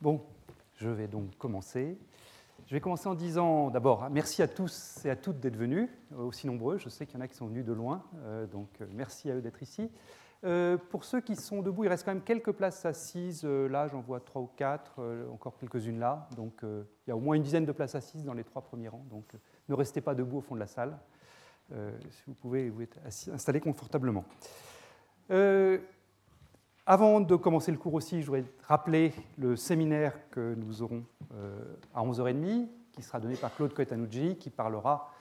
Bon, je vais donc commencer. Je vais commencer en disant d'abord merci à tous et à toutes d'être venus, euh, aussi nombreux. Je sais qu'il y en a qui sont venus de loin, euh, donc euh, merci à eux d'être ici. pour ceux qui sont debout, il reste quand même quelques places assises. là, j'en vois trois ou quatre, encore quelques-unes là. Donc il y a au moins une dizaine de places assises dans les trois premiers rangs. Donc ne restez pas debout au fond de la salle. si vous pouvez vous installer confortablement. Avant de commencer le cours aussi, je voudrais rappeler le séminaire que nous aurons euh, à 11h30, qui sera donné par Claude Coetanucci, qui parlera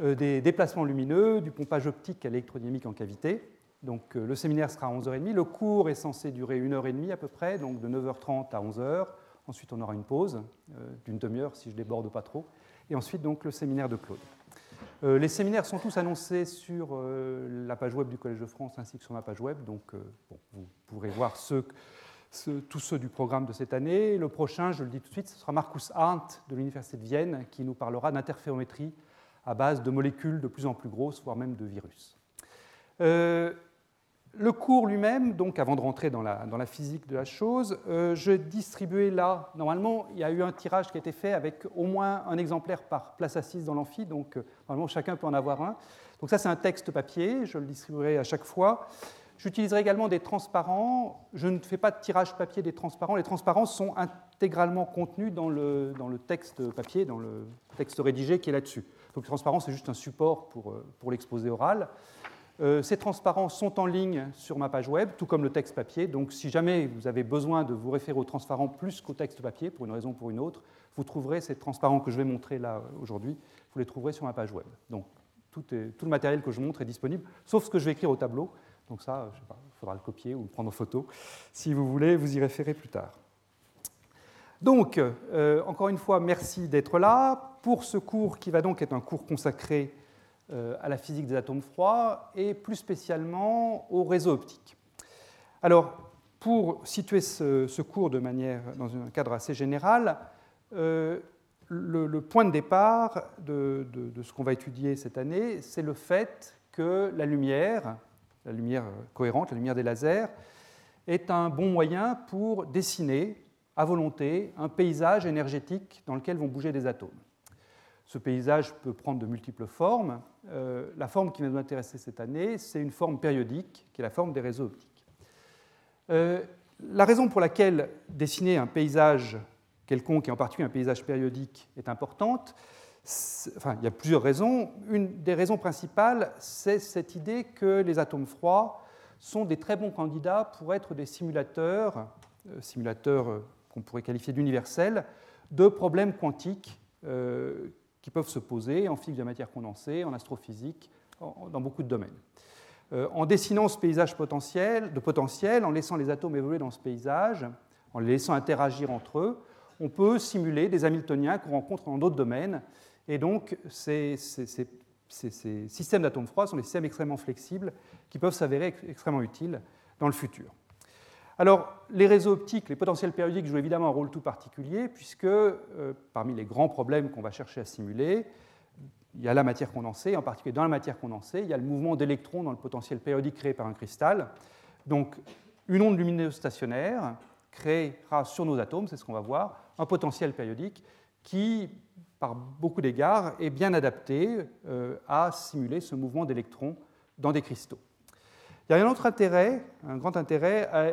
euh, des déplacements lumineux, du pompage optique à l'électrodynamique en cavité. Donc euh, le séminaire sera à 11h30. Le cours est censé durer une heure et demie à peu près, donc de 9h30 à 11h. Ensuite, on aura une pause d'une demi-heure si je déborde pas trop. Et ensuite, donc, le séminaire de Claude. Euh, les séminaires sont tous annoncés sur euh, la page web du Collège de France ainsi que sur ma page web, donc euh, vous pourrez voir tous ceux du programme de cette année. Le prochain, je le dis tout de suite, ce sera Marcus Arndt de l'Université de Vienne qui nous parlera d'interférométrie à base de molécules de plus en plus grosses, voire même de virus. Le cours lui-même, donc avant de rentrer dans la, physique de la chose, euh, je distribuais là, normalement, il y a eu un tirage qui a été fait avec au moins un exemplaire par place assise dans l'amphi, donc euh, normalement chacun peut en avoir un. Donc ça c'est un texte papier, je le distribuerai à chaque fois. J'utiliserai également des transparents. Je ne fais pas de tirage papier des transparents. Les transparents sont intégralement contenus dans le, dans le texte papier, dans le texte rédigé qui est là-dessus. Donc les transparents c'est juste un support pour, euh, pour l'exposé oral. Euh, ces transparents sont en ligne sur ma page web, tout comme le texte papier. Donc, si jamais vous avez besoin de vous référer aux transparents plus qu'au texte papier, pour une raison ou pour une autre, vous trouverez ces transparents que je vais montrer là aujourd'hui, vous les trouverez sur ma page web. Donc, tout, le matériel que je montre est disponible, sauf ce que je vais écrire au tableau. Donc, ça, il faudra le copier ou le prendre en photo. Si vous voulez, vous y référez plus tard. Donc, euh, encore une fois, merci d'être là pour ce cours qui va donc être un cours consacré euh, à la physique des atomes froids et plus spécialement au réseau optique. Alors, pour situer ce, cours de manière, dans un cadre assez général, euh, le, point de départ de, ce qu'on va étudier cette année, c'est le fait que la lumière, la lumière cohérente, la lumière des lasers, est un bon moyen pour dessiner à volonté un paysage énergétique dans lequel vont bouger des atomes. Ce paysage peut prendre de multiples formes. Euh, la forme qui va nous intéresser cette année, c'est une forme périodique, qui est la forme des réseaux optiques. Euh, la raison pour laquelle dessiner un paysage quelconque, et en particulier un paysage périodique, est importante, enfin, il y a plusieurs raisons. Une des raisons principales, c'est cette idée que les atomes froids sont des très bons candidats pour être des simulateurs, euh, simulateurs qu'on pourrait qualifier d'universels, de problèmes quantiques qui peuvent se poser en physique de la matière condensée, en astrophysique, dans beaucoup de domaines. Euh, en dessinant ce paysage potentiel, de potentiel, en laissant les atomes évoluer dans ce paysage, en les laissant interagir entre eux, on peut simuler des Hamiltoniens qu'on rencontre dans d'autres domaines. Et donc, ces, ces systèmes d'atomes froids sont des systèmes extrêmement flexibles qui peuvent s'avérer extrêmement utiles dans le futur. Alors, les réseaux optiques, les potentiels périodiques jouent évidemment un rôle tout particulier, puisque euh, parmi les grands problèmes qu'on va chercher à simuler, il y a la matière condensée, en particulier dans la matière condensée, il y a le mouvement d'électrons dans le potentiel périodique créé par un cristal. Donc, une onde lumineuse stationnaire créera sur nos atomes, c'est ce qu'on va voir, un potentiel périodique qui, par beaucoup d'égards, est bien adapté euh, à simuler ce mouvement d'électrons dans des cristaux. Il y a un autre intérêt, un grand intérêt à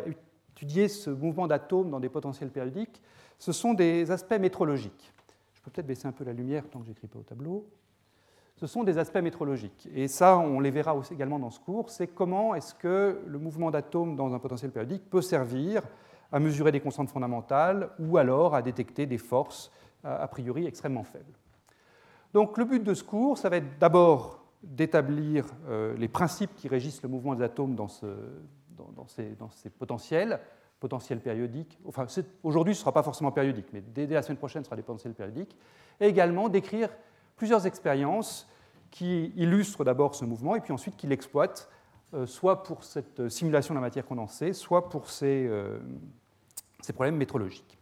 étudier ce mouvement d'atomes dans des potentiels périodiques, ce sont des aspects métrologiques. Je peux peut-être baisser un peu la lumière tant que j'écris pas au tableau. Ce sont des aspects métrologiques. Et ça, on les verra aussi également dans ce cours. C'est comment est-ce que le mouvement d'atomes dans un potentiel périodique peut servir à mesurer des constantes fondamentales ou alors à détecter des forces a priori extrêmement faibles. Donc le but de ce cours, ça va être d'abord d'établir euh, les principes qui régissent le mouvement des atomes dans ce, dans, ces, potentiels, potentiels périodiques. Aujourd'hui, ce ne sera pas forcément périodique, mais dès, la semaine prochaine, ce sera des potentiels périodiques. Et également d'écrire plusieurs expériences qui illustrent d'abord ce mouvement et puis ensuite qui l'exploitent, euh, soit pour cette simulation de la matière condensée, soit pour ces, euh, ces problèmes métrologiques.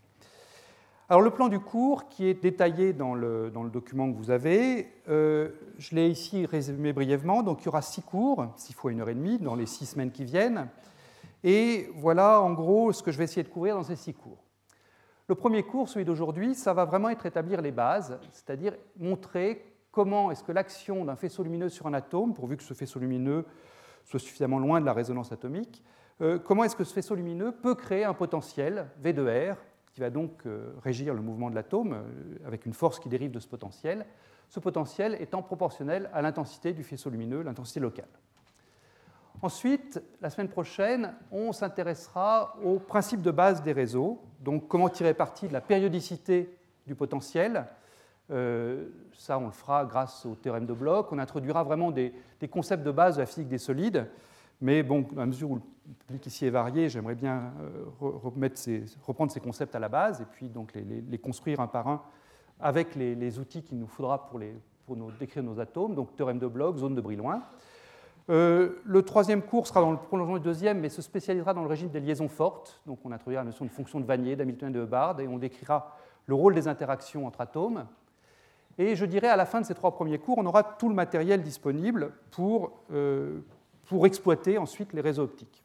Alors le plan du cours, qui est détaillé dans le, document que vous avez, euh, je l'ai ici résumé brièvement. Donc il y aura six cours, six fois une heure et demie, dans les six semaines qui viennent. Et voilà en gros ce que je vais essayer de couvrir dans ces six cours. Le premier cours, celui d'aujourd'hui, ça va vraiment être établir les bases, c'est-à-dire montrer comment est-ce que l'action d'un faisceau lumineux sur un atome, pourvu que ce faisceau lumineux soit suffisamment loin de la résonance atomique, euh, comment est-ce que ce faisceau lumineux peut créer un potentiel V de R qui va donc euh, régir le mouvement de l'atome euh, avec une force qui dérive de ce potentiel, ce potentiel étant proportionnel à l'intensité du faisceau lumineux, l'intensité locale. Ensuite, la semaine prochaine, on s'intéressera au principe de base des réseaux, donc comment tirer parti de la périodicité du potentiel. Euh, ça, on le fera grâce au théorème de Bloch. On introduira vraiment des, concepts de base de la physique des solides. Mais bon, à mesure où le public ici est varié, j'aimerais bien euh, reprendre ces concepts à la base et puis donc les, construire un par un avec les, outils qu'il nous faudra pour, décrire nos atomes, donc théorème de Bloch, zone de Brillouin. Euh, le troisième cours sera dans le prolongement du deuxième, mais se spécialisera dans le régime des liaisons fortes. Donc on introduira la notion de fonction de Vanier, d'Hamilton et de Hubbard, et on décrira le rôle des interactions entre atomes. Et je dirais à la fin de ces trois premiers cours, on aura tout le matériel disponible pour, euh, pour exploiter ensuite les réseaux optiques.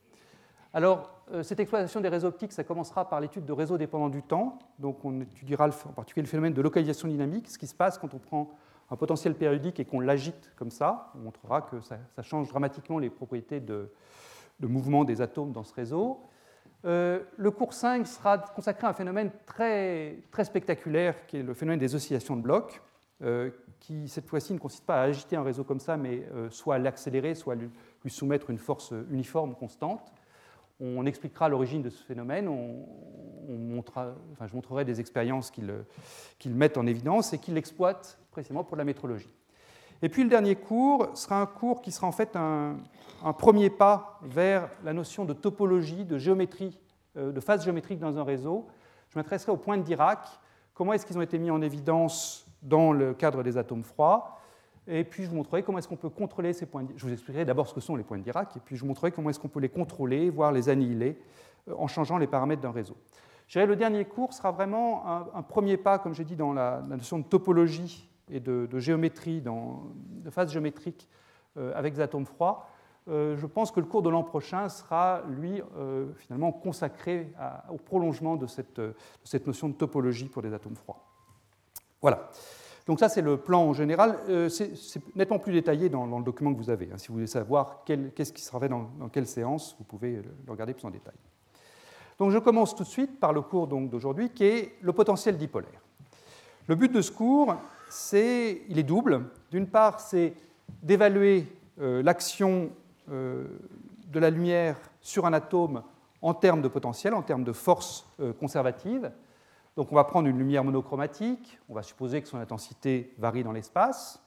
Alors, euh, cette exploitation des réseaux optiques, ça commencera par l'étude de réseaux dépendants du temps. Donc, on étudiera en particulier le phénomène de localisation dynamique, ce qui se passe quand on prend un potentiel périodique et qu'on l'agite comme ça. On montrera que ça, change dramatiquement les propriétés de, mouvement des atomes dans ce réseau. Euh, le cours 5 sera consacré à un phénomène très, spectaculaire qui est le phénomène des oscillations de blocs, euh, qui cette fois-ci ne consiste pas à agiter un réseau comme ça, mais soit à l'accélérer, soit à lui, soumettre une force uniforme constante. On expliquera l'origine de ce phénomène, on, montrera, enfin, je montrerai des expériences qu'ils mettent en évidence et qui l'exploitent précisément pour la métrologie. Et puis le dernier cours sera un cours qui sera en fait un, premier pas vers la notion de topologie, de géométrie, euh, de phase géométrique dans un réseau. Je m'intéresserai aux points de Dirac, comment est-ce qu'ils ont été mis en évidence dans le cadre des atomes froids, et puis je vous montrerai comment est-ce qu'on peut contrôler ces points. Je vous expliquerai d'abord ce que sont les points de Dirac, et puis je vous montrerai comment est-ce qu'on peut les contrôler, voire les annihiler, euh, en changeant les paramètres d'un réseau. Le dernier cours sera vraiment un, premier pas, comme j'ai dit, dans la, notion de topologie et de, géométrie, dans, de phase géométrique euh, avec des atomes froids. Euh, je pense que le cours de l'an prochain sera, lui, finalement consacré au prolongement de cette, notion de topologie pour des atomes froids. Voilà. Donc ça, c'est le plan en général. c'est nettement plus détaillé dans, le document que vous avez. Hein. Si vous voulez savoir qu'est-ce qui sera fait dans, quelle séance, vous pouvez le regarder plus en détail. Donc je commence tout de suite par le cours d'aujourd'hui, qui est le potentiel dipolaire. Le but de ce cours, c'est, il est double. D'une part, c'est d'évaluer euh, l'action euh, de la lumière sur un atome en termes de potentiel, en termes de force euh, conservative. Donc on va prendre une lumière monochromatique, on va supposer que son intensité varie dans l'espace,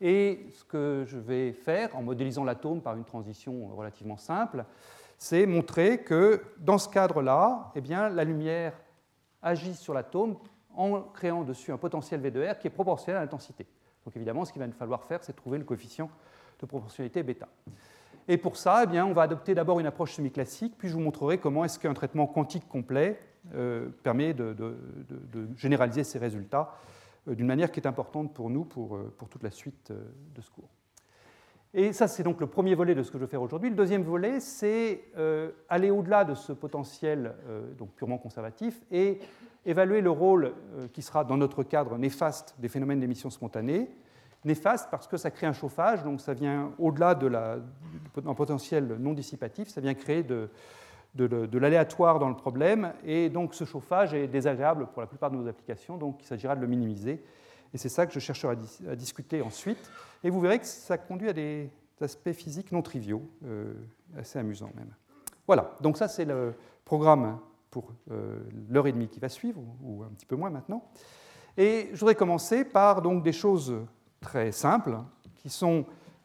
et ce que je vais faire en modélisant l'atome par une transition relativement simple, c'est montrer que dans ce cadre-là, eh bien, la lumière agit sur l'atome en créant dessus un potentiel V de R qui est proportionnel à l'intensité. Donc évidemment, ce qu'il va nous falloir faire, c'est trouver le coefficient de proportionnalité bêta. Et pour ça, eh on va adopter d'abord une approche semi-classique, puis je vous montrerai comment est-ce qu'un traitement quantique complet euh, permet de, généraliser ces résultats euh, d'une manière qui est importante pour nous pour, euh, pour toute la suite de ce cours. Et ça, c'est donc le premier volet de ce que je vais faire aujourd'hui. Le deuxième volet, c'est euh, aller au-delà de ce potentiel euh, donc purement conservatif et évaluer le rôle euh, qui sera, dans notre cadre, néfaste des phénomènes d'émission spontanée. Néfaste parce que ça crée un chauffage, donc ça vient au-delà d'un potentiel non dissipatif, ça vient créer de, de l'aléatoire dans le problème, et donc ce chauffage est désagréable pour la plupart de nos applications, donc il s'agira de le minimiser. Et c'est ça que je chercherai à, discuter ensuite. Et vous verrez que ça conduit à des aspects physiques non triviaux, euh, assez amusants même. Voilà, donc ça c'est le programme pour euh, l'heure et demie qui va suivre, ou un petit peu moins maintenant. Et je voudrais commencer par donc, des choses très simples, qui sont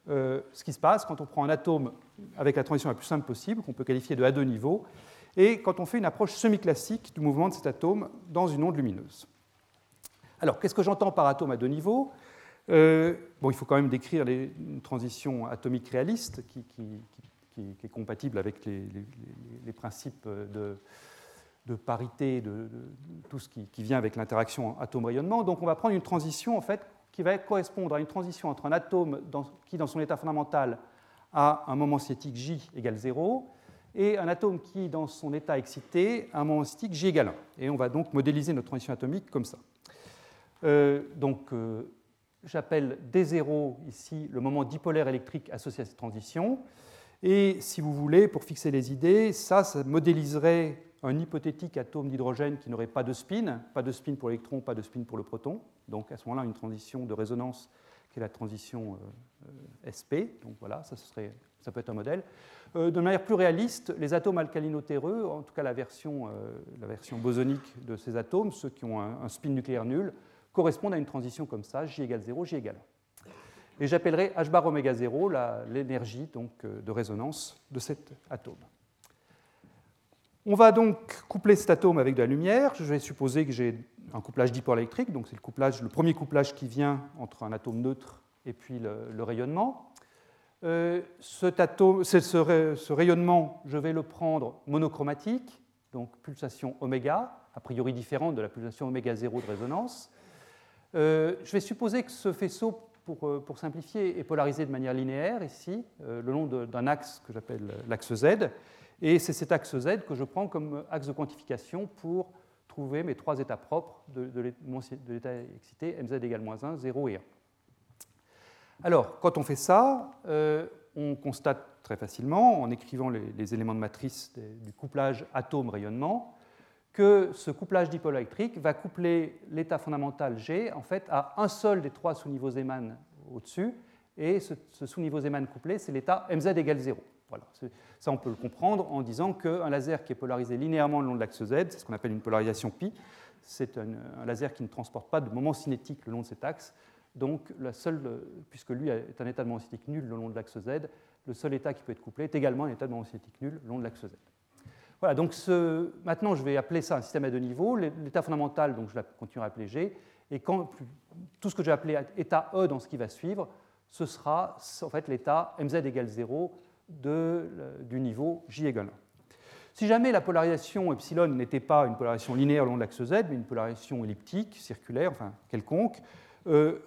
euh, ce qui se passe quand on prend un atome avec la transition la plus simple possible, qu'on peut qualifier de A2 niveau, et quand on fait une approche semi-classique du mouvement de cet atome dans une onde lumineuse. Alors, qu'est-ce que j'entends par atome à deux niveaux? Euh, bon, il faut quand même décrire une transition atomique réaliste qui, est compatible avec les, principes de, parité, de, tout ce qui, vient avec l'interaction atome-rayonnement. Donc on va prendre une transition en fait, qui va correspondre à une transition entre un atome qui, dans son état fondamental, a un moment cinétique J égale 0, et un atome qui, dans son état excité, a un moment cinétique J égale 1. Et on va donc modéliser notre transition atomique comme ça. Euh, donc, euh, j'appelle D0 ici le moment dipolaire électrique associé à cette transition. Et si vous voulez, pour fixer les idées, ça, ça modéliserait un hypothétique atome d'hydrogène qui n'aurait pas de spin, pas de spin pour l'électron, pas de spin pour le proton. Donc à ce moment-là, une transition de résonance qui est la transition euh, SP. Donc voilà, ça, serait, ça peut être un modèle. Euh, de manière plus réaliste, les atomes alcalinotéreux, en tout cas la version, euh, la version bosonique de ces atomes, ceux qui ont un, spin nucléaire nul, correspondent à une transition comme ça, J égale 0, J égale 1. Et j'appellerai H bar oméga 0 l'énergie de résonance de cet atome. On va donc coupler cet atome avec de la lumière. Je vais supposer que j'ai un couplage dipôle électrique, donc c'est le, couplage, le premier couplage qui vient entre un atome neutre et puis le, rayonnement. Euh, ce, rayonnement, je vais le prendre monochromatique, donc pulsation oméga, a priori différente de la pulsation oméga 0 de résonance. Euh, je vais supposer que ce faisceau, euh, pour, simplifier, est polarisé de manière linéaire ici, le long d'un axe que j'appelle l'axe Z. Et c'est cet axe Z que je prends comme axe de quantification pour trouver mes trois états propres de, l'état excité, mz égale moins 1, 0 et 1. Alors, quand on fait ça, euh, on constate très facilement, en écrivant les, éléments de matrice du couplage atome-rayonnement, que ce couplage dipôle électrique va coupler l'état fondamental G en fait, à un seul des trois sous-niveaux Zeeman au-dessus, et ce, ce sous-niveau Zeeman couplé, c'est l'état mz égale 0. Ça, on peut le comprendre en disant qu'un laser qui est polarisé linéairement le long de l'axe Z, c'est ce qu'on appelle une polarisation pi, c'est un, laser qui ne transporte pas de moment cinétique le long de cet axe. Donc, puisque lui est un état de moment cinétique nul le long de l'axe Z, le seul état qui peut être couplé est également un état de moment cinétique nul le long de l'axe Z. Voilà, donc maintenant je vais appeler ça un système à deux niveaux. L'état fondamental, donc je vais continuer à appeler G, et tout ce que j'ai appelé état E dans ce qui va suivre, ce sera en fait l'état mz égale 0 du niveau J égale 1. Si jamais la polarisation epsilon n'était pas une polarisation linéaire le long de l'axe Z, mais une polarisation elliptique, circulaire, enfin quelconque, euh,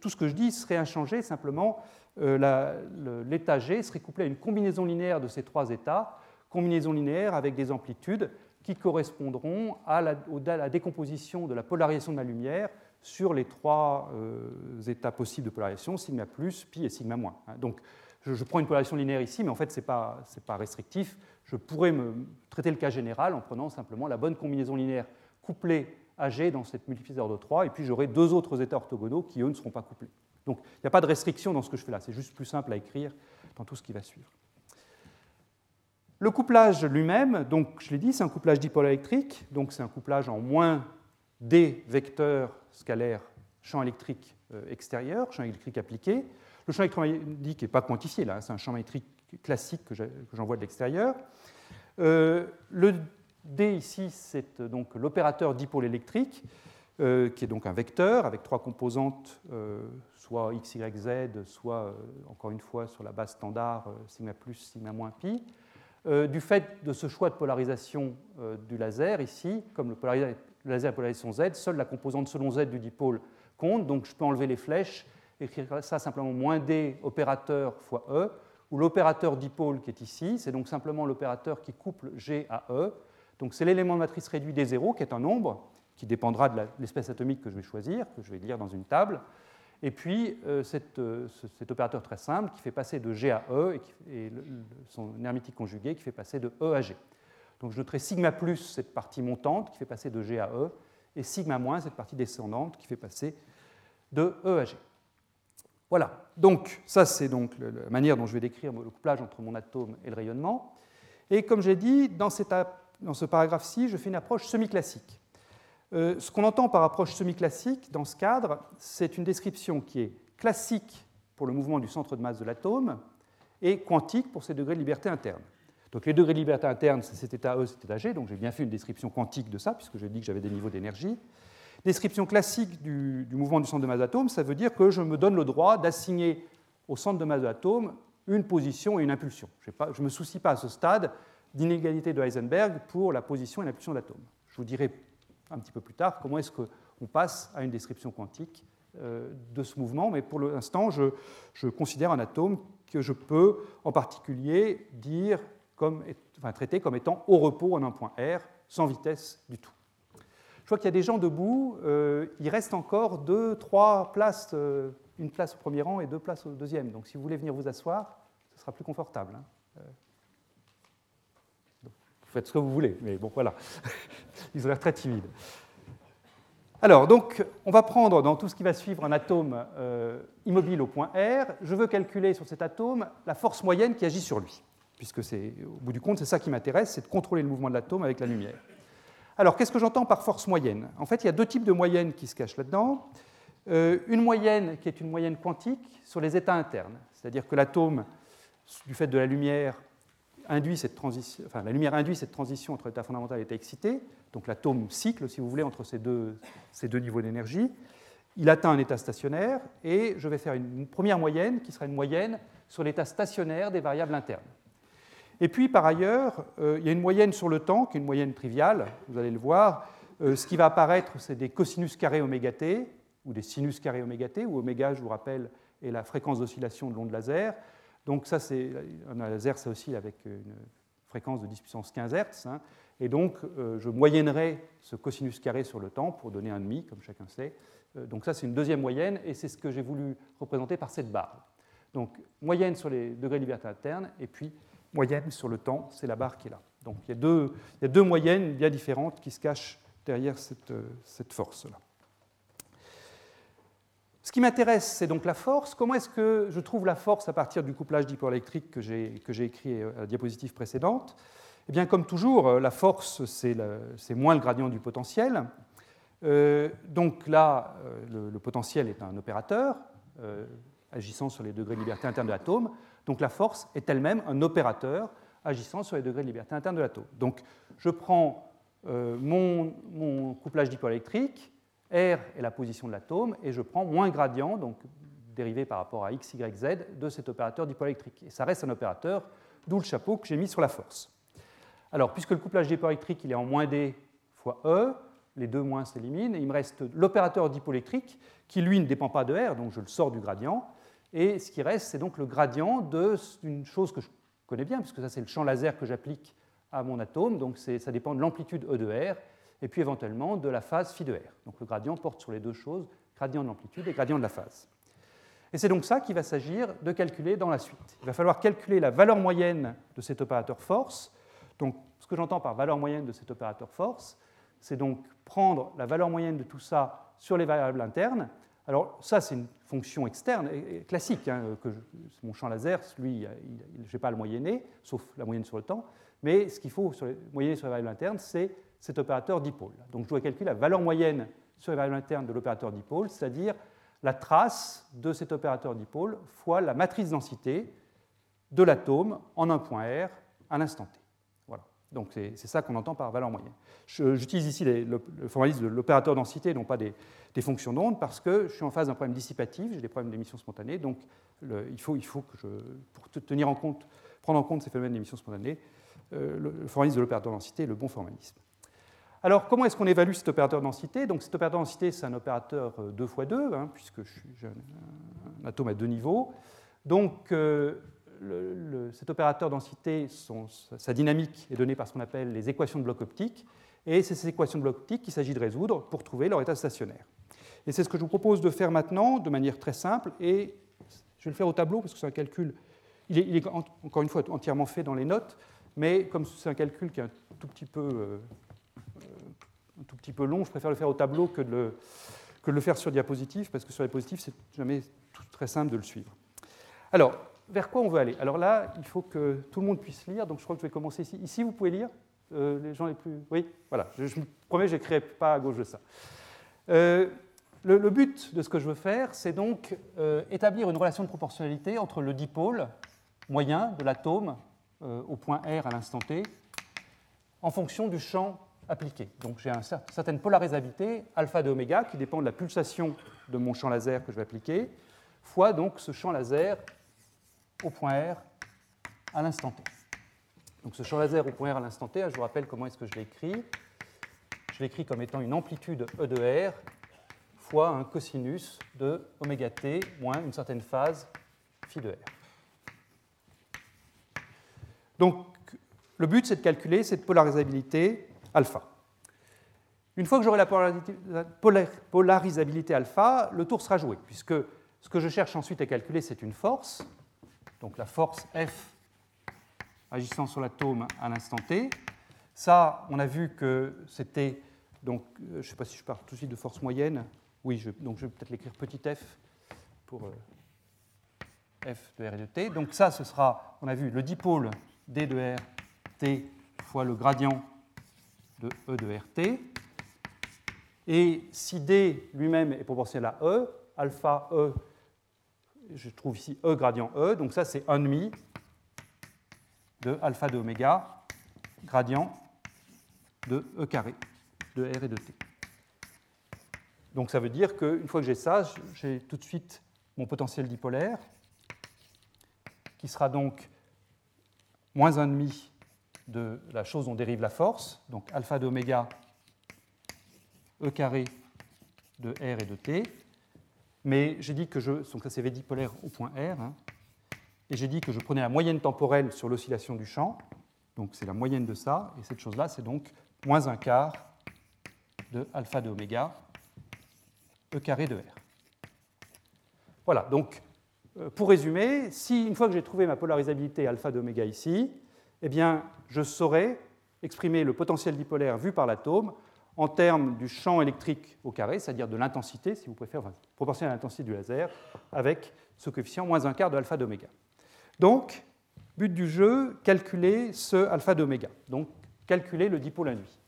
tout ce que je dis serait inchangé, simplement euh, l'état G serait couplé à une combinaison linéaire de ces trois états, combinaison linéaire avec des amplitudes qui correspondront à la, décomposition de la polarisation de la lumière sur les trois euh, états possibles de polarisation, sigma plus, pi et sigma moins. Donc je, prends une polarisation linéaire ici, mais en fait, ce n'est pas, pas, restrictif. Je pourrais me traiter le cas général en prenant simplement la bonne combinaison linéaire couplée à G dans cette multiplicateur de 3, et puis j'aurai deux autres états orthogonaux qui, eux, ne seront pas couplés. Donc, il n'y a pas de restriction dans ce que je fais là, c'est juste plus simple à écrire dans tout ce qui va suivre. Le couplage lui-même, donc je l'ai dit, c'est un couplage dipôle électrique, donc c'est un couplage en moins d vecteurs scalaires champ électrique euh, extérieur, champ électrique appliqué. Le champ électromagnétique n'est pas quantifié là, c'est un champ magnétique classique que j'envoie de l'extérieur. Euh, le D ici, c'est donc l'opérateur dipôle électrique, euh, qui est donc un vecteur avec trois composantes, euh, soit x, y, z, soit encore une fois sur la base standard sigma plus, sigma moins pi. du fait de ce choix de polarisation du laser ici, comme le, le laser est polarisation z, seule la composante selon z du dipôle compte, donc je peux enlever les flèches écrire ça simplement moins d opérateur fois E, ou l'opérateur dipôle qui est ici, c'est donc simplement l'opérateur qui couple G à E. Donc c'est l'élément de matrice réduit D0 qui est un nombre qui dépendra de l'espèce atomique que je vais choisir, que je vais lire dans une table. Et puis euh, euh, cet opérateur très simple qui fait passer de G à E et, son hermétique conjugué qui fait passer de E à G. Donc je noterai sigma plus cette partie montante qui fait passer de G à E et sigma moins cette partie descendante qui fait passer de E à G. Voilà, donc ça c'est donc la manière dont je vais décrire le couplage entre mon atome et le rayonnement. Et comme j'ai dit, dans, ce paragraphe-ci, je fais une approche semi-classique. Euh, ce qu'on entend par approche semi-classique dans ce cadre, c'est une description qui est classique pour le mouvement du centre de masse de l'atome et quantique pour ses degrés de liberté interne. Donc les degrés de liberté interne, c'est cet état E, cet état G, donc j'ai bien fait une description quantique de ça, puisque j'ai dit que j'avais des niveaux d'énergie. Description classique du, mouvement du centre de masse d'atome, ça veut dire que je me donne le droit d'assigner au centre de masse de l'atome une position et une impulsion. Je ne me soucie pas à ce stade d'inégalité de Heisenberg pour la position et l'impulsion d'atome. Je vous dirai un petit peu plus tard comment est-ce qu'on passe à une description quantique euh, de ce mouvement, mais pour l'instant, je, considère un atome que je peux en particulier dire comme, enfin, traité comme étant au repos en un point R, sans vitesse du tout. Je vois qu'il y a des gens debout. Euh, il reste encore deux, trois places, euh, une place au premier rang et deux places au deuxième. Donc si vous voulez venir vous asseoir, ce sera plus confortable. Hein. Euh, vous faites ce que vous voulez, mais bon, voilà. Ils ont l'air très timides. Alors, donc, on va prendre dans tout ce qui va suivre un atome immobile au point R. Je veux calculer sur cet atome la force moyenne qui agit sur lui, puisque c'est, au bout du compte, c'est ça qui m'intéresse, c'est de contrôler le mouvement de l'atome avec la lumière. Alors, qu'est-ce que j'entends par force moyenne? En fait, il y a deux types de moyennes qui se cachent là-dedans. Euh, une moyenne qui est une moyenne quantique sur les états internes, c'est-à-dire que l'atome, du fait de la lumière, induit cette transition, enfin, la lumière induit cette transition entre l'état fondamental et l'état excité, donc l'atome cycle, si vous voulez, entre ces deux, ces deux niveaux d'énergie. Il atteint un état stationnaire et je vais faire une première moyenne qui sera une moyenne sur l'état stationnaire des variables internes. Et puis, par ailleurs, euh, il y a une moyenne sur le temps, qui est une moyenne triviale, vous allez le voir. Euh, ce qui va apparaître, c'est des cosinus carrés oméga t, ou des sinus carrés oméga t, où oméga, je vous rappelle, est la fréquence d'oscillation de l'onde laser. Donc ça, c'est un laser, ça oscille avec une fréquence de 10 puissance 15 Hz. Hein. et donc, euh, je moyennerai ce cosinus carré sur le temps pour donner un demi, comme chacun sait. donc ça, c'est une deuxième moyenne, et c'est ce que j'ai voulu représenter par cette barre. Donc, moyenne sur les degrés de liberté interne, et puis moyenne sur le temps, c'est la barre qui est là. Donc il y, a deux, moyennes bien différentes qui se cachent derrière cette, cette force-là. Ce qui m'intéresse, c'est donc la force. Comment est-ce que je trouve la force à partir du couplage d'hypoélectrique que j'ai écrit à la diapositive précédente? Eh bien, comme toujours, la force, c'est moins le gradient du potentiel. Euh, donc là, euh, le, potentiel est un opérateur euh, agissant sur les degrés de liberté interne de l'atome. Donc la force est elle-même un opérateur agissant sur les degrés de liberté interne de l'atome. Donc je prends euh, mon, couplage dipoélectrique, R est la position de l'atome, et je prends moins gradient, donc dérivé par rapport à x, y, z, de cet opérateur dipoélectrique. Et ça reste un opérateur, d'où le chapeau que j'ai mis sur la force. Alors, puisque le couplage dipoélectrique il est en moins d fois E, les deux moins s'éliminent, et il me reste l'opérateur dipoélectrique qui, lui, ne dépend pas de R, donc je le sors du gradient, et ce qui reste, c'est donc le gradient d'une chose que je connais bien, puisque ça, c'est le champ laser que j'applique à mon atome. Donc ça dépend de l'amplitude E de R, et puis éventuellement de la phase phi de R. Donc le gradient porte sur les deux choses, gradient de l'amplitude et gradient de la phase. Et c'est donc ça qu'il va s'agir de calculer dans la suite. Il va falloir calculer la valeur moyenne de cet opérateur force. Donc ce que j'entends par valeur moyenne de cet opérateur force, c'est donc prendre la valeur moyenne de tout ça sur les variables internes. Alors ça, c'est une fonction externe classique. Hein, que mon champ laser, lui, je ne vais pas le moyenner, sauf la moyenne sur le temps. Mais ce qu'il faut sur les, moyenner sur la variable interne, c'est cet opérateur dipôle. Donc je dois calculer la valeur moyenne sur les variables internes de l'opérateur dipôle, c'est-à-dire la trace de cet opérateur dipôle fois la matrice densité de l'atome en un point R à l'instant t. Donc c'est ça qu'on entend par valeur moyenne. J'utilise ici le, formalisme de l'opérateur densité, non pas des, fonctions d'onde, parce que je suis en face d'un problème dissipatif, j'ai des problèmes d'émission spontanée, donc il, faut, que je, pour tenir en compte, prendre en compte ces phénomènes d'émission spontanée, euh, le, formalisme de l'opérateur densité est le bon formalisme. Alors, comment est-ce qu'on évalue cet opérateur densité Donc, cet opérateur densité, c'est un opérateur 2 x 2, puisque j'ai un, atome à deux niveaux. Donc, euh, cet opérateur densité, sa dynamique est donnée par ce qu'on appelle les équations de bloc optique. Et c'est ces équations de bloc optique qu'il s'agit de résoudre pour trouver leur état stationnaire. Et c'est ce que je vous propose de faire maintenant de manière très simple. Et je vais le faire au tableau parce que c'est un calcul, il est, encore une fois entièrement fait dans les notes, mais comme c'est un calcul qui est un tout petit peu, euh, un tout petit peu long, je préfère le faire au tableau que de le, faire sur diapositive parce que sur diapositive, c'est jamais très simple de le suivre. Alors, vers quoi on veut aller Alors là, il faut que tout le monde puisse lire, donc je crois que je vais commencer ici. Ici, vous pouvez lire euh, Les gens les plus. Oui Voilà, je, je me promets, je n'écrirai pas à gauche de ça. Euh, le, but de ce que je veux faire, c'est donc euh, établir une relation de proportionnalité entre le dipôle moyen de l'atome au point R à l'instant t en fonction du champ appliqué. Donc j'ai une certaine polarisabilité, alpha de oméga, qui dépend de la pulsation de mon champ laser que je vais appliquer, fois donc ce champ laser au point R à l'instant t. Donc ce champ laser au point R à l'instant t, je vous rappelle comment est-ce que je l'écris. Je l'écris comme étant une amplitude E de R fois un cosinus de oméga t moins une certaine phase phi de R. Donc le but, c'est de calculer cette polarisabilité alpha. Une fois que j'aurai la polarisabilité alpha, le tour sera joué, puisque ce que je cherche ensuite à calculer, c'est une force, donc la force F agissant sur l'atome à l'instant t. Ça, on a vu que c'était, donc, euh, je ne sais pas si je parle tout de suite de force moyenne, oui, donc je vais peut-être l'écrire petit f pour euh, f de r et de t. Donc ça, ce sera, on a vu, le dipôle d de r t fois le gradient de e de rt. Et si d lui-même est proportionnel à e, alpha e, je trouve ici e gradient e, donc ça c'est 1,5 de alpha de oméga gradient de e carré de r et de t. Donc ça veut dire qu'une fois que j'ai ça, j'ai tout de suite mon potentiel dipolaire, qui sera donc moins 1,5 de la chose dont dérive la force, donc alpha d'oméga e carré de r et de t. Mais j'ai dit que je. Donc ça c'est au point R. Hein, et j'ai dit que je prenais la moyenne temporelle sur l'oscillation du champ. Donc c'est la moyenne de ça. Et cette chose-là, c'est donc moins un quart de alpha de oméga E carré de R. Voilà, donc euh, pour résumer, si une fois que j'ai trouvé ma polarisabilité alpha d'oméga ici, eh bien, je saurais exprimer le potentiel dipolaire vu par l'atome en termes du champ électrique au carré, c'est-à-dire de l'intensité, si vous préférez, enfin, proportionnelle à l'intensité du laser, avec ce coefficient moins un quart de alpha d'oméga. Donc, but du jeu, calculer ce alpha d'oméga. Donc, calculer le dipôle à nuit.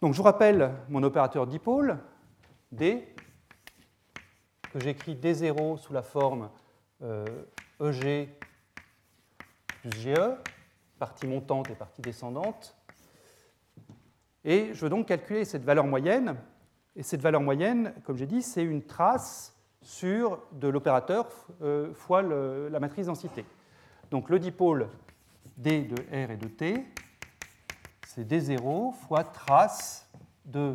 Donc je vous rappelle mon opérateur dipôle, D, que j'écris D0 sous la forme EG euh, e plus GE, partie montante et partie descendante. Et je veux donc calculer cette valeur moyenne. Et cette valeur moyenne, comme j'ai dit, c'est une trace sur de l'opérateur euh, fois la matrice densité. Donc le dipôle D de R et de T, c'est D0 fois trace de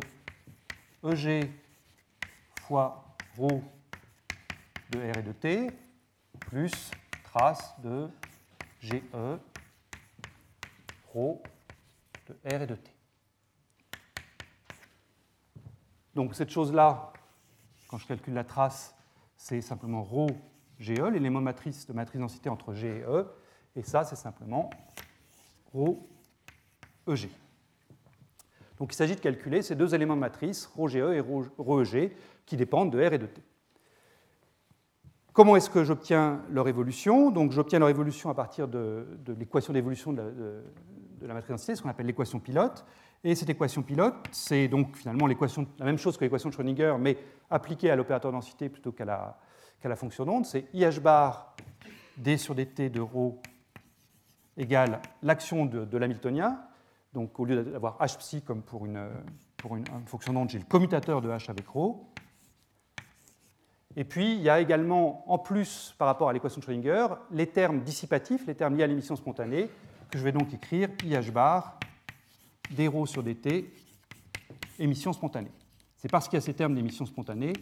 EG fois ρ de R et de T plus trace de GE ρ de R et de T. Donc cette chose-là, quand je calcule la trace, c'est simplement ρ GE, l'élément matrice de matrice densité entre G et E, et ça c'est simplement ρ EG. Donc il s'agit de calculer ces deux éléments de matrice, ρGE et ρEG, qui dépendent de R et de T. Comment est-ce que j'obtiens leur évolution? Donc j'obtiens leur évolution à partir de, l'équation d'évolution de, la matrice densité, ce qu'on appelle l'équation pilote. Et cette équation pilote, c'est donc finalement la même chose que l'équation de Schrödinger, mais appliquée à l'opérateur densité plutôt qu'à la, fonction d'onde. C'est IH bar d sur dt de ρ égale l'action de, de l'Hamiltonien, donc au lieu d'avoir h psi comme pour une, pour une, fonction d'onde, j'ai le commutateur de h avec ρ. Et puis, il y a également, en plus, par rapport à l'équation de Schrödinger, les termes dissipatifs, les termes liés à l'émission spontanée, que je vais donc écrire IH bar ρ sur dt, émission spontanée. C'est parce qu'il y a ces termes d'émission spontanée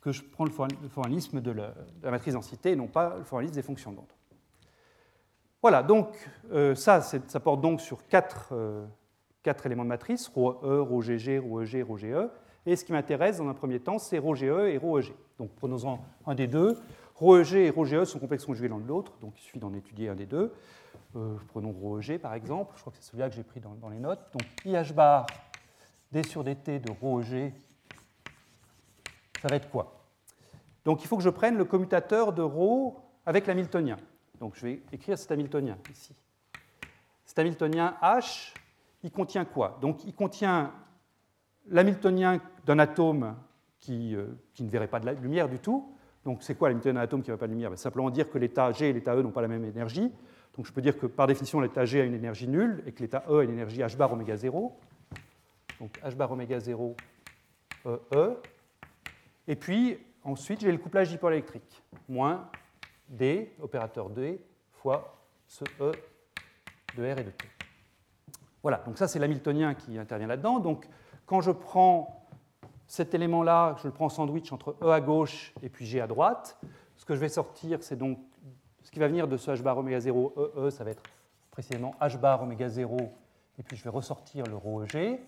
que je prends le formalisme de la, de la matrice densité et non pas le formalisme des fonctions d'onde. Voilà, donc euh, ça, ça porte donc sur quatre, euh, quatre éléments de matrice, ρE, ρGG, ρEG, ρGE. Et ce qui m'intéresse dans un premier temps, c'est ρGE et ρEG. Donc prenons-en un des deux. ρEG et ρGE sont complexes conjugués l'un de l'autre, donc il suffit d'en étudier un des deux. Euh, prenons ρEG par exemple, je crois que c'est celui-là que j'ai pris dans, dans, les notes. Donc IH bar d sur dt de ρEG, ça va être quoi Donc il faut que je prenne le commutateur de ρ avec l'hamiltonien. Donc je vais écrire cet Hamiltonien ici. Cet Hamiltonien H, il contient quoi Donc il contient l'Hamiltonien d'un atome qui, euh, qui, ne verrait pas de lumière du tout. Donc c'est quoi l'Hamiltonien d'un atome qui ne verrait pas de lumière? Ben, Simplement dire que l'état G et l'état E n'ont pas la même énergie. Donc je peux dire que par définition l'état G a une énergie nulle et que l'état E a une énergie H bar oméga 0. Donc H bar oméga 0 E, E. Et puis ensuite j'ai le couplage dipôle électrique, moins D, opérateur D, fois ce E de R et de T. Voilà, donc ça c'est l'hamiltonien qui intervient là-dedans. Donc quand je prends cet élément-là, je le prends en sandwich entre E à gauche et puis G à droite, ce que je vais sortir, c'est donc ce qui va venir de ce h bar oméga 0, E, E, ça va être précisément h bar oméga 0, et puis je vais ressortir le rho EG.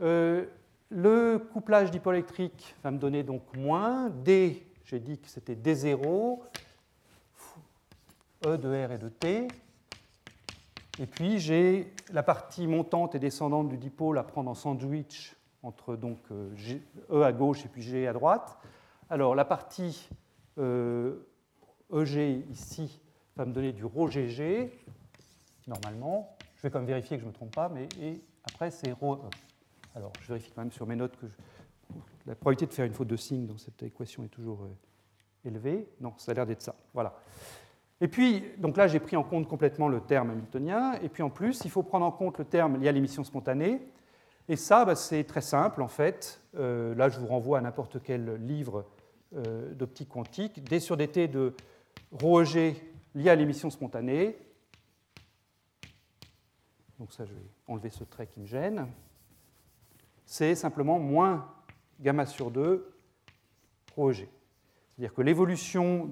Euh, le couplage dipôle électrique va me donner donc moins D, j'ai dit que c'était D0, E de R et de T. Et puis j'ai la partie montante et descendante du dipôle à prendre en sandwich entre donc euh, E à gauche et puis G à droite. Alors la partie euh, EG ici va me donner du GG, normalement. Je vais quand même vérifier que je ne me trompe pas, mais après c'est rho E. Alors je vérifie quand même sur mes notes que la probabilité de faire une faute de signe dans cette équation est toujours euh, élevée. Non, ça a l'air d'être ça. Voilà. Et puis, donc là, j'ai pris en compte complètement le terme hamiltonien. Et puis en plus, il faut prendre en compte le terme lié à l'émission spontanée. Et ça, bah, c'est très simple en fait. Euh, là, je vous renvoie à n'importe quel livre euh, d'optique quantique. D sur dt de ρ lié à l'émission spontanée. Donc ça, je vais enlever ce trait qui me gêne. C'est simplement moins gamma sur 2 ρ e C'est-à-dire que l'évolution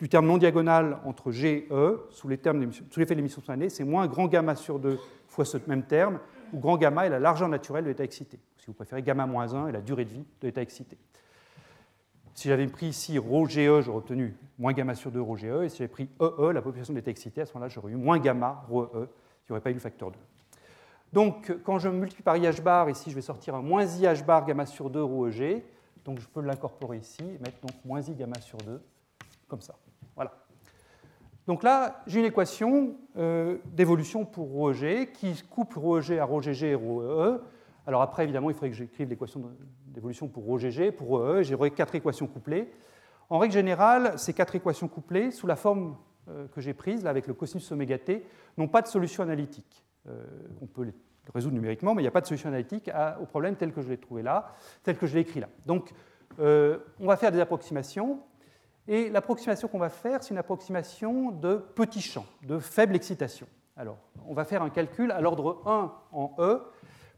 du terme non diagonal entre G et E, sous l'effet de l'émission spontanée, c'est moins grand gamma sur 2 fois ce même terme, où grand gamma est la largeur naturelle de l'état excité. Si vous préférez, gamma moins 1 est la durée de vie de l'état excité. Si j'avais pris ici ρ GE, j'aurais obtenu moins gamma sur 2 rho GE, et si j'avais pris EE, la population de l'état excité, à ce moment-là, j'aurais eu moins gamma rho EE, il n'y aurait pas eu le facteur 2. Donc, quand je multiplie par IH bar, ici, je vais sortir un moins IH bar gamma sur 2 rho EG, donc je peux l'incorporer ici, et mettre donc moins I gamma sur 2, comme ça. Voilà. Donc là, j'ai une équation euh, d'évolution pour ρEG qui couple ρEG à ρGG et ρEE. Alors après, évidemment, il faudrait que j'écrive l'équation d'évolution pour ρGG, pour ρEE. J'aurai quatre équations couplées. En règle générale, ces quatre équations couplées, sous la forme euh, que j'ai prise là, avec le cosinus oméga t, n'ont pas de solution analytique. Euh, on peut les résoudre numériquement, mais il n'y a pas de solution analytique au problème tel que je l'ai trouvé là, tel que je l'ai écrit là. Donc, on va faire des approximations. Et l'approximation qu'on va faire, c'est une approximation de petits champs, de faible excitation. Alors, on va faire un calcul à l'ordre 1 en E.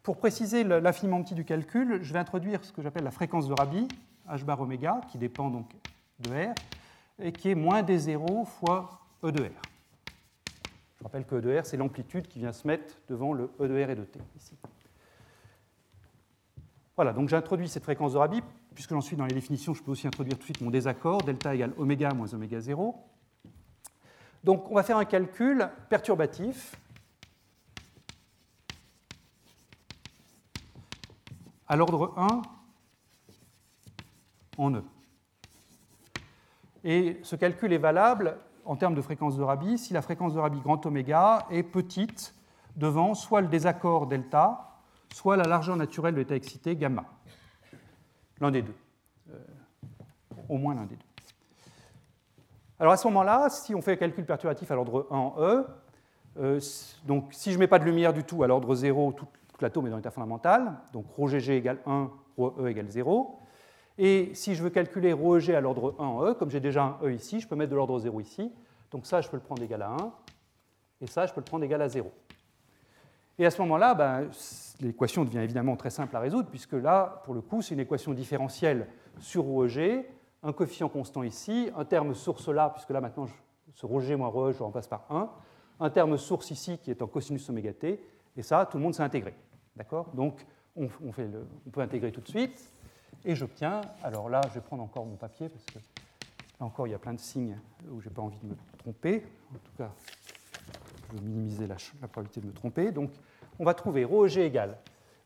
Pour préciser l'infiniment petit du calcul, je vais introduire ce que j'appelle la fréquence de Rabi, h bar oméga, qui dépend donc de R, et qui est moins D0 fois E de R. Je rappelle que E de R, c'est l'amplitude qui vient se mettre devant le E de R et de T, ici. Voilà, donc j'introduis cette fréquence de Rabi puisque j'en suis dans les définitions, je peux aussi introduire tout de suite mon désaccord, delta égale oméga moins oméga 0. Donc on va faire un calcul perturbatif à l'ordre 1 en E. Et ce calcul est valable en termes de fréquence de Rabi si la fréquence de Rabi grand oméga est petite devant soit le désaccord delta, soit la largeur naturelle de l'état excité gamma L'un des deux. Euh, au moins l'un des deux. Alors à ce moment-là, si on fait un calcul perturbatif à l'ordre 1 en E, euh, donc si je ne mets pas de lumière du tout à l'ordre 0, tout, l'atome est dans l'état fondamental, donc ρGG égale 1, ρE égale 0. Et si je veux calculer ρEG à l'ordre 1 en E, comme j'ai déjà un E ici, je peux mettre de l'ordre 0 ici. Donc ça, je peux le prendre égal à 1, et ça, je peux le prendre égal à 0. Et à ce moment-là, ben, l'équation devient évidemment très simple à résoudre, puisque là, pour le coup, c'est une équation différentielle sur ρEG, un coefficient constant ici, un terme source là, puisque là maintenant, ce ρG moins ρE, je le remplace par 1, un terme source ici qui est en cosinus oméga t, et ça, tout le monde s'est intégré. D'accord Donc, on, fait on, peut intégrer tout de suite, et j'obtiens, alors là, je vais prendre encore mon papier, parce que là encore, il y a plein de signes où je n'ai pas envie de me tromper. En tout cas, je vais minimiser la, probabilité de me tromper. Donc, on va trouver ρEG égale.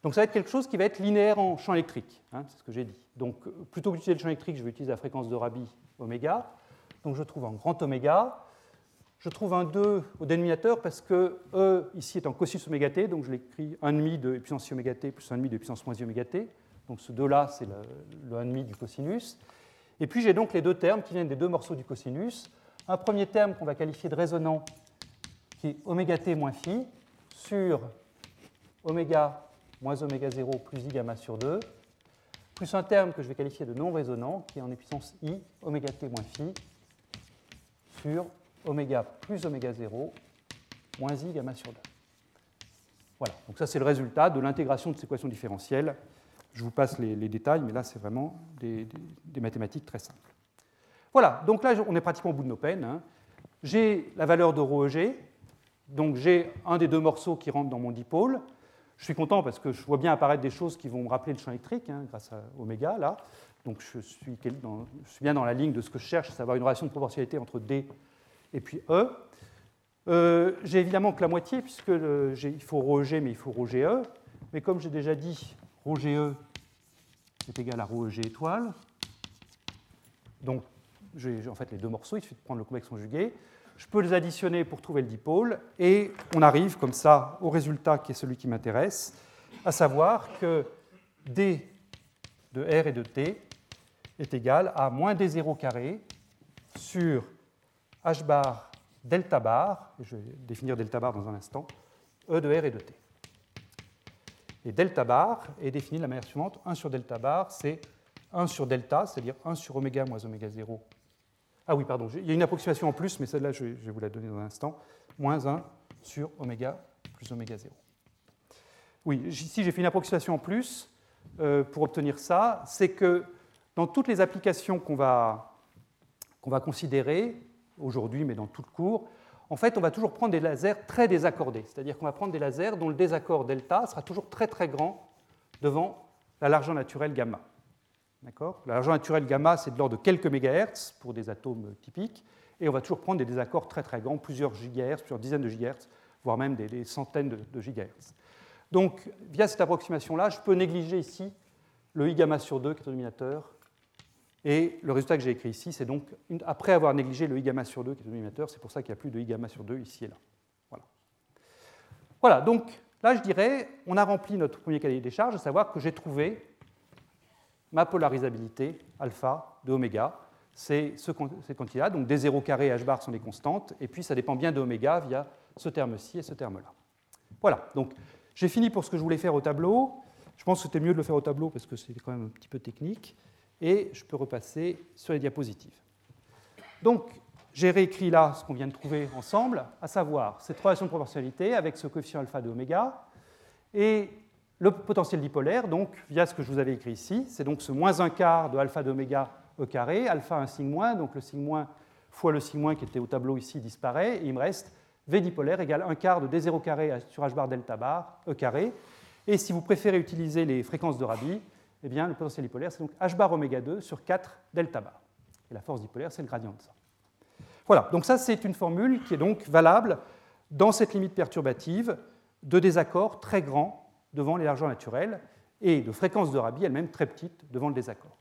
Donc, ça va être quelque chose qui va être linéaire en champ électrique. Hein, c'est ce que j'ai dit. Donc, plutôt que d'utiliser le champ électrique, je vais utiliser la fréquence de Rabi oméga. Donc, je trouve un grand oméga. Je trouve un 2 au dénominateur parce que E ici est en cosinus oméga t, donc je l'écris 1,5 de puissance i oméga plus 1,5 de puissance moins i oméga t. Donc ce 2-là, c'est le, le 1,5 du cosinus. Et puis j'ai donc les deux termes qui viennent des deux morceaux du cosinus. Un premier terme qu'on va qualifier de résonant qui est oméga t moins phi sur oméga moins oméga 0 plus i gamma sur 2, plus un terme que je vais qualifier de non résonant, qui est en puissance i, oméga t moins phi, sur oméga plus oméga 0 moins i gamma sur 2. Voilà, donc ça c'est le résultat de l'intégration de ces équations différentielles. Je vous passe les, détails, mais là c'est vraiment des, mathématiques très simples. Voilà, donc là on est pratiquement au bout de nos peines. Hein. J'ai la valeur de ρEg, donc j'ai un des deux morceaux qui rentre dans mon dipôle. Je suis content parce que je vois bien apparaître des choses qui vont me rappeler le champ électrique, hein, grâce à oméga, là. Donc je suis, bien dans la ligne de ce que je cherche, à savoir une relation de proportionnalité entre D et puis E. Euh, j'ai évidemment que la moitié, puisque il faut ρg, mais il faut ρge. Mais comme j'ai déjà dit, ρge est égal à ρeg étoile. Donc j'ai en fait les deux morceaux, il suffit de prendre le convexe conjugué. Je peux les additionner pour trouver le dipôle, et on arrive comme ça au résultat qui est celui qui m'intéresse, à savoir que d de r et de t est égal à moins d0 carré sur h bar delta bar, et je vais définir delta bar dans un instant, e de r et de t. Et delta bar est défini de la manière suivante 1 sur delta bar, c'est 1 sur delta, c'est-à-dire 1 sur oméga moins oméga 0. Ah oui, pardon, il y a une approximation en plus, mais celle-là, je vais vous la donner dans un instant. Moins 1 sur oméga plus oméga 0. Oui, ici j'ai fait une approximation en plus euh, pour obtenir ça. C'est que dans toutes les applications qu'on va, considérer, aujourd'hui, mais dans tout le cours, en fait, on va toujours prendre des lasers très désaccordés. C'est-à-dire qu'on va prendre des lasers dont le désaccord delta sera toujours très très grand devant la largeur naturelle gamma. D'accord? La largeur naturelle gamma, c'est de l'ordre de quelques mégahertz pour des atomes typiques, et on va toujours prendre des désaccords très très grands, plusieurs gigahertz, plusieurs dizaines de gigahertz, voire même des, centaines de, gigahertz. Donc, via cette approximation-là, je peux négliger ici le I gamma sur 2 qui est le dominateur, et le résultat que j'ai écrit ici, c'est donc, après avoir négligé le I gamma sur 2 qui est le dominateur, c'est pour ça qu'il n'y a plus de I gamma sur 2 ici et là. Voilà. voilà, donc là je dirais, on a rempli notre premier cahier des charges, à savoir que j'ai trouvé ma polarisabilité alpha de oméga. C'est ce, cette quantité-là, donc des 0 carré h bar sont des constantes, et puis ça dépend bien de oméga via ce terme-ci et ce terme-là. Voilà, donc j'ai fini pour ce que je voulais faire au tableau. Je pense que c'était mieux de le faire au tableau parce que c'est quand même un petit peu technique et je peux repasser sur les diapositives. Donc, j'ai réécrit là ce qu'on vient de trouver ensemble, à savoir cette relation de proportionnalité avec ce coefficient alpha de oméga et le potentiel dipolaire, donc via ce que je vous avais écrit ici, c'est donc ce moins un quart de alpha d'oméga e carré, alpha un signe moins, donc le signe moins fois le signe moins qui était au tableau ici disparaît, et il me reste V dipolaire égale un quart de D0 carré sur H bar delta bar E carré. Et si vous préférez utiliser les fréquences de Rabi, eh bien, le potentiel dipolaire, c'est donc h bar oméga 2 sur 4 delta bar. Et la force dipolaire, c'est le gradient de ça. Voilà, donc ça, c'est une formule qui est donc valable dans cette limite perturbative de désaccord très grand devant les largeurs naturelles et de fréquence de Rabi elle-même très petite devant le désaccord.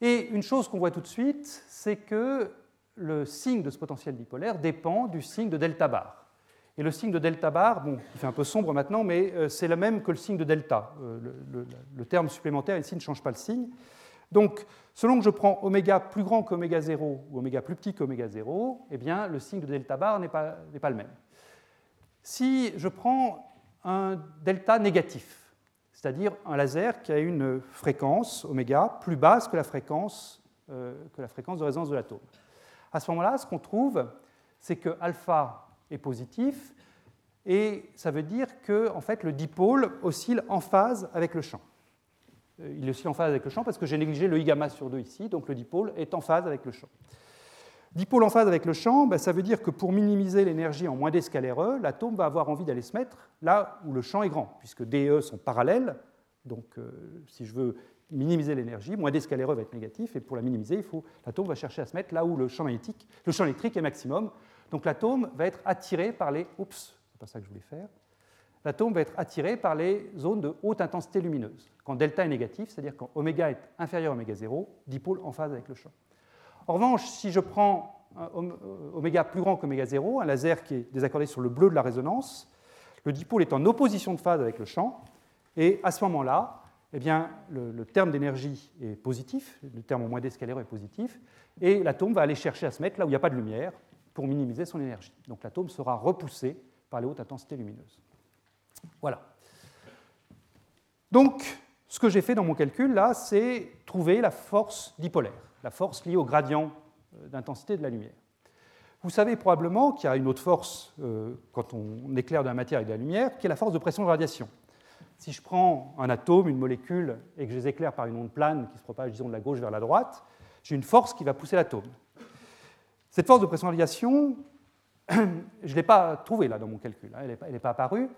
Et une chose qu'on voit tout de suite, c'est que le signe de ce potentiel dipolaire dépend du signe de delta bar. Et le signe de delta bar, bon, il fait un peu sombre maintenant, mais euh, c'est le même que le signe de delta. Euh, le, terme supplémentaire ici ne change pas le signe. Donc, selon que je prends oméga plus grand qu'oméga 0 ou oméga plus petit qu'oméga 0, eh bien, le signe de delta bar n'est pas, pas le même. Si je prends un delta négatif, c'est-à-dire un laser qui a une fréquence oméga plus basse que la fréquence, euh, que la fréquence de résonance de l'atome. À ce moment-là, ce qu'on trouve, c'est que alpha est positif, et ça veut dire que en fait, le dipôle oscille en phase avec le champ. Euh, il oscille en phase avec le champ parce que j'ai négligé le I gamma sur 2 ici, donc le dipôle est en phase avec le champ. Dipôle en phase avec le champ, ben, ça veut dire que pour minimiser l'énergie en moins d scalaire E, l'atome va avoir envie d'aller se mettre là où le champ est grand, puisque D et E sont parallèles. Donc euh, si je veux minimiser l'énergie, moins d scalaire E va être négatif, et pour la minimiser, l'atome va chercher à se mettre là où le champ magnétique, le champ électrique est maximum, donc l'atome va être attiré par les. Oups, c'est pas ça que je voulais faire. L'atome va être attiré par les zones de haute intensité lumineuse. Quand delta est négatif, c'est-à-dire quand oméga est inférieur à oméga 0, dipôle en phase avec le champ. En revanche, si je prends un oméga plus grand qu'oméga 0, un laser qui est désaccordé sur le bleu de la résonance, le dipôle est en opposition de phase avec le champ, et à ce moment-là, eh bien, le, terme d'énergie est positif, le terme au moins d scalaire est positif, et l'atome va aller chercher à se mettre là où il n'y a pas de lumière, pour minimiser son énergie. Donc l'atome sera repoussé par les hautes intensités lumineuses. Voilà. Donc, ce que j'ai fait dans mon calcul, là, c'est trouver la force dipolaire, la force liée au gradient euh, d'intensité de la lumière. Vous savez probablement qu'il y a une autre force euh, quand on éclaire de la matière avec de la lumière, qui est la force de pression de radiation. Si je prends un atome, une molécule, et que je les éclaire par une onde plane qui se propage, disons, de la gauche vers la droite, j'ai une force qui va pousser l'atome. Cette force de pression de radiation, je ne l'ai pas trouvée là dans mon calcul, hein, elle n'est pas, apparue.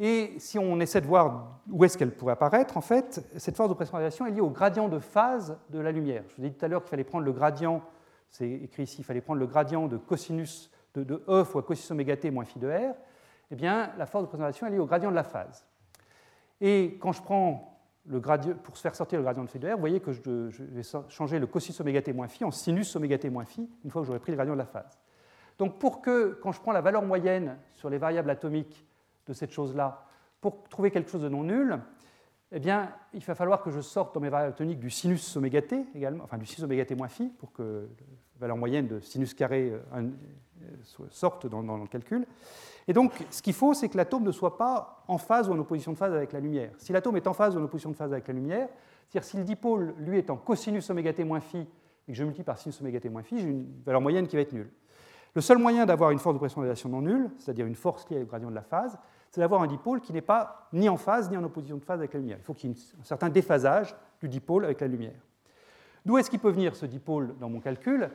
Et si on essaie de voir où est-ce qu'elle pourrait apparaître, en fait, cette force de pression de radiation est liée au gradient de phase de la lumière. Je vous ai dit tout à l'heure qu'il fallait prendre le gradient c'est écrit ici, il fallait prendre le gradient de cosinus de, E fois cosinus oméga t moins phi de R, eh bien, la force de présentation est liée au gradient de la phase. Et quand je prends le gradient, pour se faire sortir le gradient de phi de R, vous voyez que je, vais changer le cosinus oméga t moins phi en sinus oméga t moins phi, une fois que j'aurai pris le gradient de la phase. Donc pour que, quand je prends la valeur moyenne sur les variables atomiques de cette chose-là, pour trouver quelque chose de non nul, eh bien, il va falloir que je sorte dans mes variables toniques du sinus oméga t également, enfin du sinus oméga t moins phi, pour que la valeur moyenne de sinus carré euh, euh, sorte dans, le calcul. Et donc, ce qu'il faut, c'est que l'atome ne soit pas en phase ou en opposition de phase avec la lumière. Si l'atome est en phase ou en opposition de phase avec la lumière, c'est-à-dire si le dipôle, lui, est en cosinus oméga t moins phi, et que je multiplie par sinus oméga t moins phi, j'ai une valeur moyenne qui va être nulle. Le seul moyen d'avoir une force de pression de non nulle, c'est-à-dire une force liée au gradient de la phase, c'est d'avoir un dipôle qui n'est pas ni en phase ni en opposition de phase avec la lumière. Il faut qu'il y ait un certain déphasage du dipôle avec la lumière. D'où est-ce qu'il peut venir ce dipôle dans mon calcul?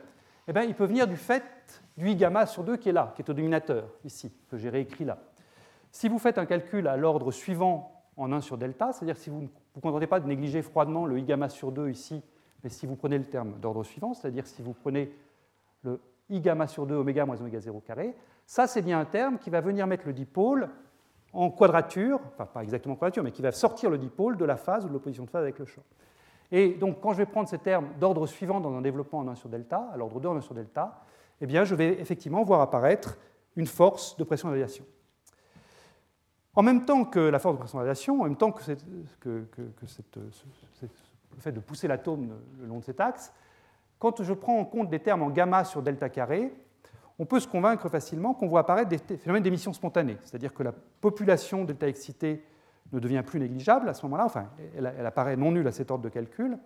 Eh bien, Il peut venir du fait du I gamma sur 2 qui est là, qui est au dominateur, ici, que j'ai réécrit là. Si vous faites un calcul à l'ordre suivant en 1 sur delta, c'est-à-dire si vous ne vous contentez pas de négliger froidement le I gamma sur 2 ici, mais si vous prenez le terme d'ordre suivant, c'est-à-dire si vous prenez le I gamma sur 2 oméga moins oméga 0 carré, ça c'est bien un terme qui va venir mettre le dipôle en quadrature, enfin pas exactement quadrature, mais qui va sortir le dipôle de la phase ou de l'opposition de phase avec le champ. Et donc, quand je vais prendre ces termes d'ordre suivant dans un développement en 1 sur delta, à l'ordre 2 en 1 sur delta, eh bien, je vais effectivement voir apparaître une force de pression de radiation. En même temps que la force de pression de radiation, en même temps que, que, le fait de pousser l'atome le long de cet axe, quand je prends en compte des termes en gamma sur delta carré, on peut se convaincre facilement qu'on voit apparaître des phénomènes d'émission spontanée, c'est-à-dire que la population delta excitée ne devient plus négligeable à ce moment-là, enfin, elle, apparaît non nulle à cet ordre de calcul,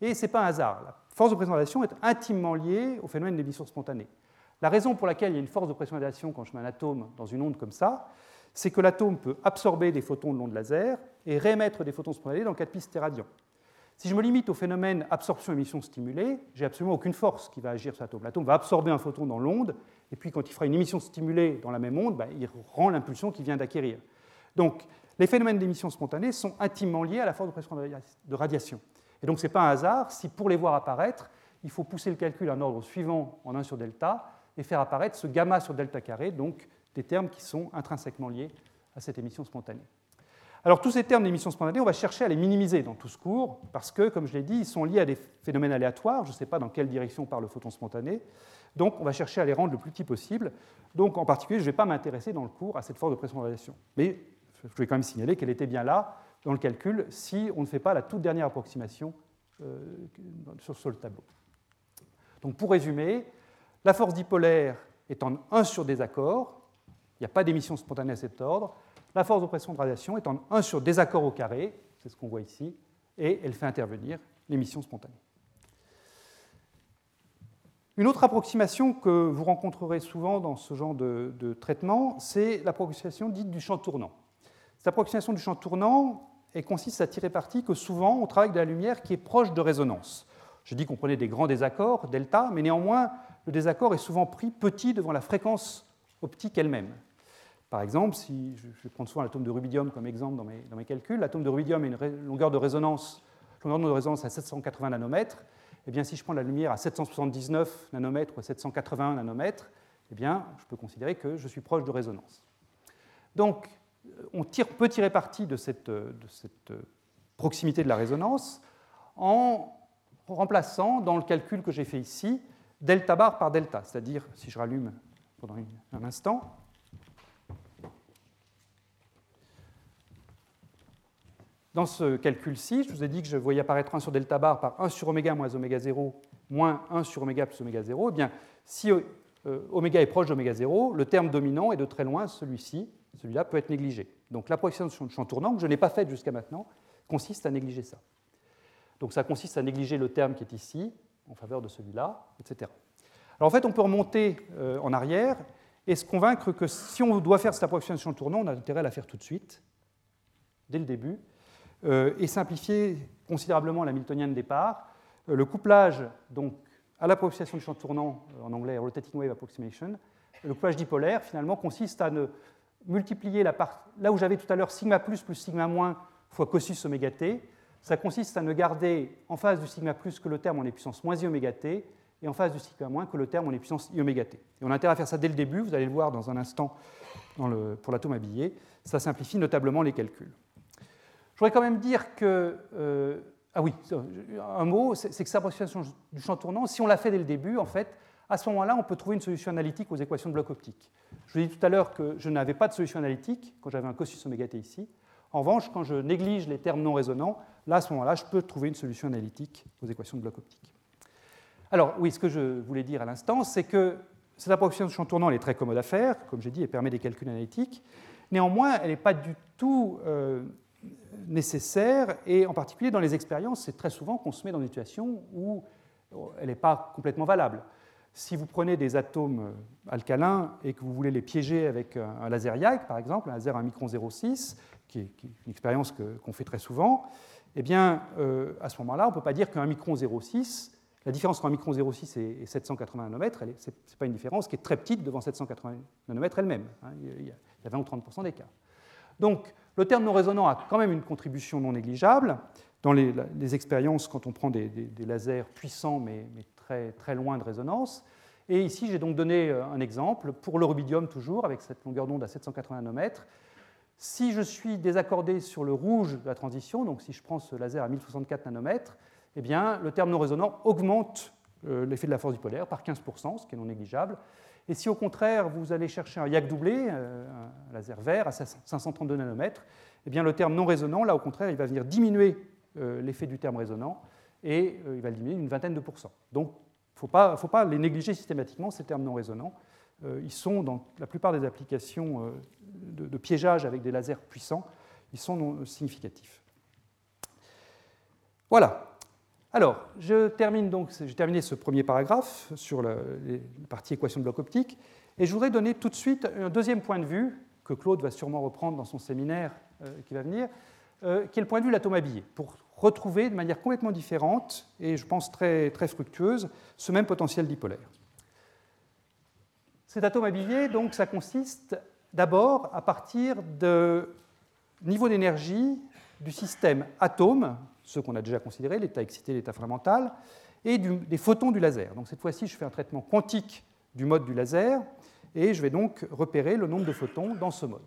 et ce n'est pas un hasard. La force de présentation est intimement liée au phénomène d'émission spontanée. La raison pour laquelle il y a une force de pression radiation quand je mets un atome dans une onde comme ça, c'est que l'atome peut absorber des photons de l'onde laser et réémettre des photons spontanés dans 4 pistes radians. Si je me limite au phénomène absorption-émission stimulée, j'ai absolument aucune force qui va agir sur l'atome. L'atome va absorber un photon dans l'onde, et puis quand il fera une émission stimulée dans la même onde, ben, il rend l'impulsion qu'il vient d'acquérir. Donc, les phénomènes d'émission spontanée sont intimement liés à la force de pression de radiation. Et donc, ce n'est pas un hasard si, pour les voir apparaître, il faut pousser le calcul à un ordre suivant en 1 sur delta et faire apparaître ce gamma sur delta carré, donc des termes qui sont intrinsèquement liés à cette émission spontanée. Alors tous ces termes d'émission spontanée, on va chercher à les minimiser dans tout ce cours, parce que, comme je l'ai dit, ils sont liés à des phénomènes aléatoires, je ne sais pas dans quelle direction part le photon spontané, donc on va chercher à les rendre le plus petit possible. Donc en particulier, je ne vais pas m'intéresser dans le cours à cette force de pression de radiation. Mais je vais quand même signaler qu'elle était bien là dans le calcul si on ne fait pas la toute dernière approximation euh, sur, le tableau. Donc pour résumer, la force dipolaire est en 1 sur désaccord, il n'y a pas d'émission spontanée à cet ordre, la force de pression de radiation est en 1 sur désaccord au carré, c'est ce qu'on voit ici, et elle fait intervenir l'émission spontanée. Une autre approximation que vous rencontrerez souvent dans ce genre de, traitement, c'est l'approximation dite du champ tournant. Cette approximation du champ tournant consiste à tirer parti que souvent on travaille de la lumière qui est proche de résonance. Je dis qu'on prenait des grands désaccords, delta, mais néanmoins, le désaccord est souvent pris petit devant la fréquence optique elle-même. Par exemple, si je vais prendre souvent l'atome de rubidium comme exemple dans mes, calculs, l'atome de rubidium a une longueur de résonance, longueur de résonance à 780 nanomètres. Eh bien, si je prends la lumière à 779 nanomètres ou à 781 nanomètres, eh bien, je peux considérer que je suis proche de résonance. Donc, on peut tirer parti de cette, de cette proximité de la résonance en remplaçant dans le calcul que j'ai fait ici delta bar par delta, c'est-à-dire, si je rallume pendant un instant, Dans ce calcul-ci, je vous ai dit que je voyais apparaître 1 sur delta bar par 1 sur oméga moins oméga 0 moins 1 sur oméga plus oméga 0. Eh bien, si euh, oméga est proche d'oméga 0, le terme dominant est de très loin celui-ci. Celui-là peut être négligé. Donc l'approximation de champ tournant, que je n'ai pas faite jusqu'à maintenant, consiste à négliger ça. Donc ça consiste à négliger le terme qui est ici, en faveur de celui-là, etc. Alors en fait, on peut remonter euh, en arrière et se convaincre que si on doit faire cette approximation tournant, on a intérêt à la faire tout de suite, dès le début, et simplifier considérablement la Miltonienne de départ. Euh, le couplage, donc, à l'approximation du champ tournant, en anglais rotating wave approximation, le couplage dipolaire, finalement, consiste à ne multiplier la part, là où j'avais tout à l'heure sigma plus plus sigma moins fois cossus oméga t, ça consiste à ne garder en face du sigma plus que le terme en puissance moins i oméga t, et en face du sigma moins que le terme en puissance i oméga t. Et on a intérêt à faire ça dès le début, vous allez le voir dans un instant pour l'atome habillé, ça simplifie notablement les calculs. Je voudrais quand même dire que, euh, ah oui, un mot, c'est que cette approximation du champ tournant, si on l'a fait dès le début, en fait, à ce moment-là, on peut trouver une solution analytique aux équations de bloc optique. Je vous ai dit tout à l'heure que je n'avais pas de solution analytique quand j'avais un cosinus oméga t ici. En revanche, quand je néglige les termes non résonants, là, à ce moment-là, je peux trouver une solution analytique aux équations de bloc optique. Alors, oui, ce que je voulais dire à l'instant, c'est que cette approximation de champ tournant elle est très commode à faire, comme j'ai dit, elle permet des calculs analytiques. Néanmoins, elle n'est pas du tout euh, nécessaire, et en particulier dans les expériences, c'est très souvent qu'on se met dans une situation où elle n'est pas complètement valable. Si vous prenez des atomes euh, alcalins et que vous voulez les piéger avec un laser YAG, par exemple, un laser à 1 micron 0,6, qui est, une expérience qu'on fait très souvent, eh bien, euh, à ce moment-là, on ne peut pas dire qu'un micron 0,6, la différence entre un micron 0,6 et 780 nanomètres, ce n'est pas une différence qui est très petite devant 780 nanomètres elle-même. Hein. il y a 20 ou 30 d'écart. Donc, le terme non résonant a quand même une contribution non négligeable. Dans les, expériences, quand on prend des, lasers puissants mais, très, très loin de résonance. Et ici, j'ai donc donné euh, un exemple pour le rubidium toujours, avec cette longueur d'onde à 780 nanomètres. Si je suis désaccordé sur le rouge de la transition, donc si je prends ce laser à 1064 nanomètres, eh bien, le terme non résonant augmente euh, l'effet de la force dipolaire par 15%, ce qui est non négligeable. Et si au contraire vous allez chercher un YAG doublé, euh, un laser vert à 532 nanomètres, eh bien, le terme non résonant, là au contraire, il va venir diminuer l'effet du terme résonant et euh, il va diminuer d'une vingtaine de pourcents. Donc, il ne faut pas, les négliger systématiquement, ces termes non résonants. Euh, ils sont dans la plupart des applications euh, de, piégeage avec des lasers puissants, ils sont significatifs. Voilà. Alors, j'ai terminé ce premier paragraphe sur la, partie équation de bloc optique, et je voudrais donner tout de suite un deuxième point de vue que Claude va sûrement reprendre dans son séminaire qui va venir, qui est le point de vue de l'atome habillé, pour retrouver de manière complètement différente et je pense très, très fructueuse ce même potentiel dipolaire. Cet atome habillé, donc, ça consiste d'abord à partir de niveau d'énergie du système atome, ce qu'on a déjà considéré, l'état excité, l'état fondamental, et des photons du laser. Donc cette fois-ci, je fais un traitement quantique du mode du laser, et je vais donc repérer le nombre de photons dans ce mode.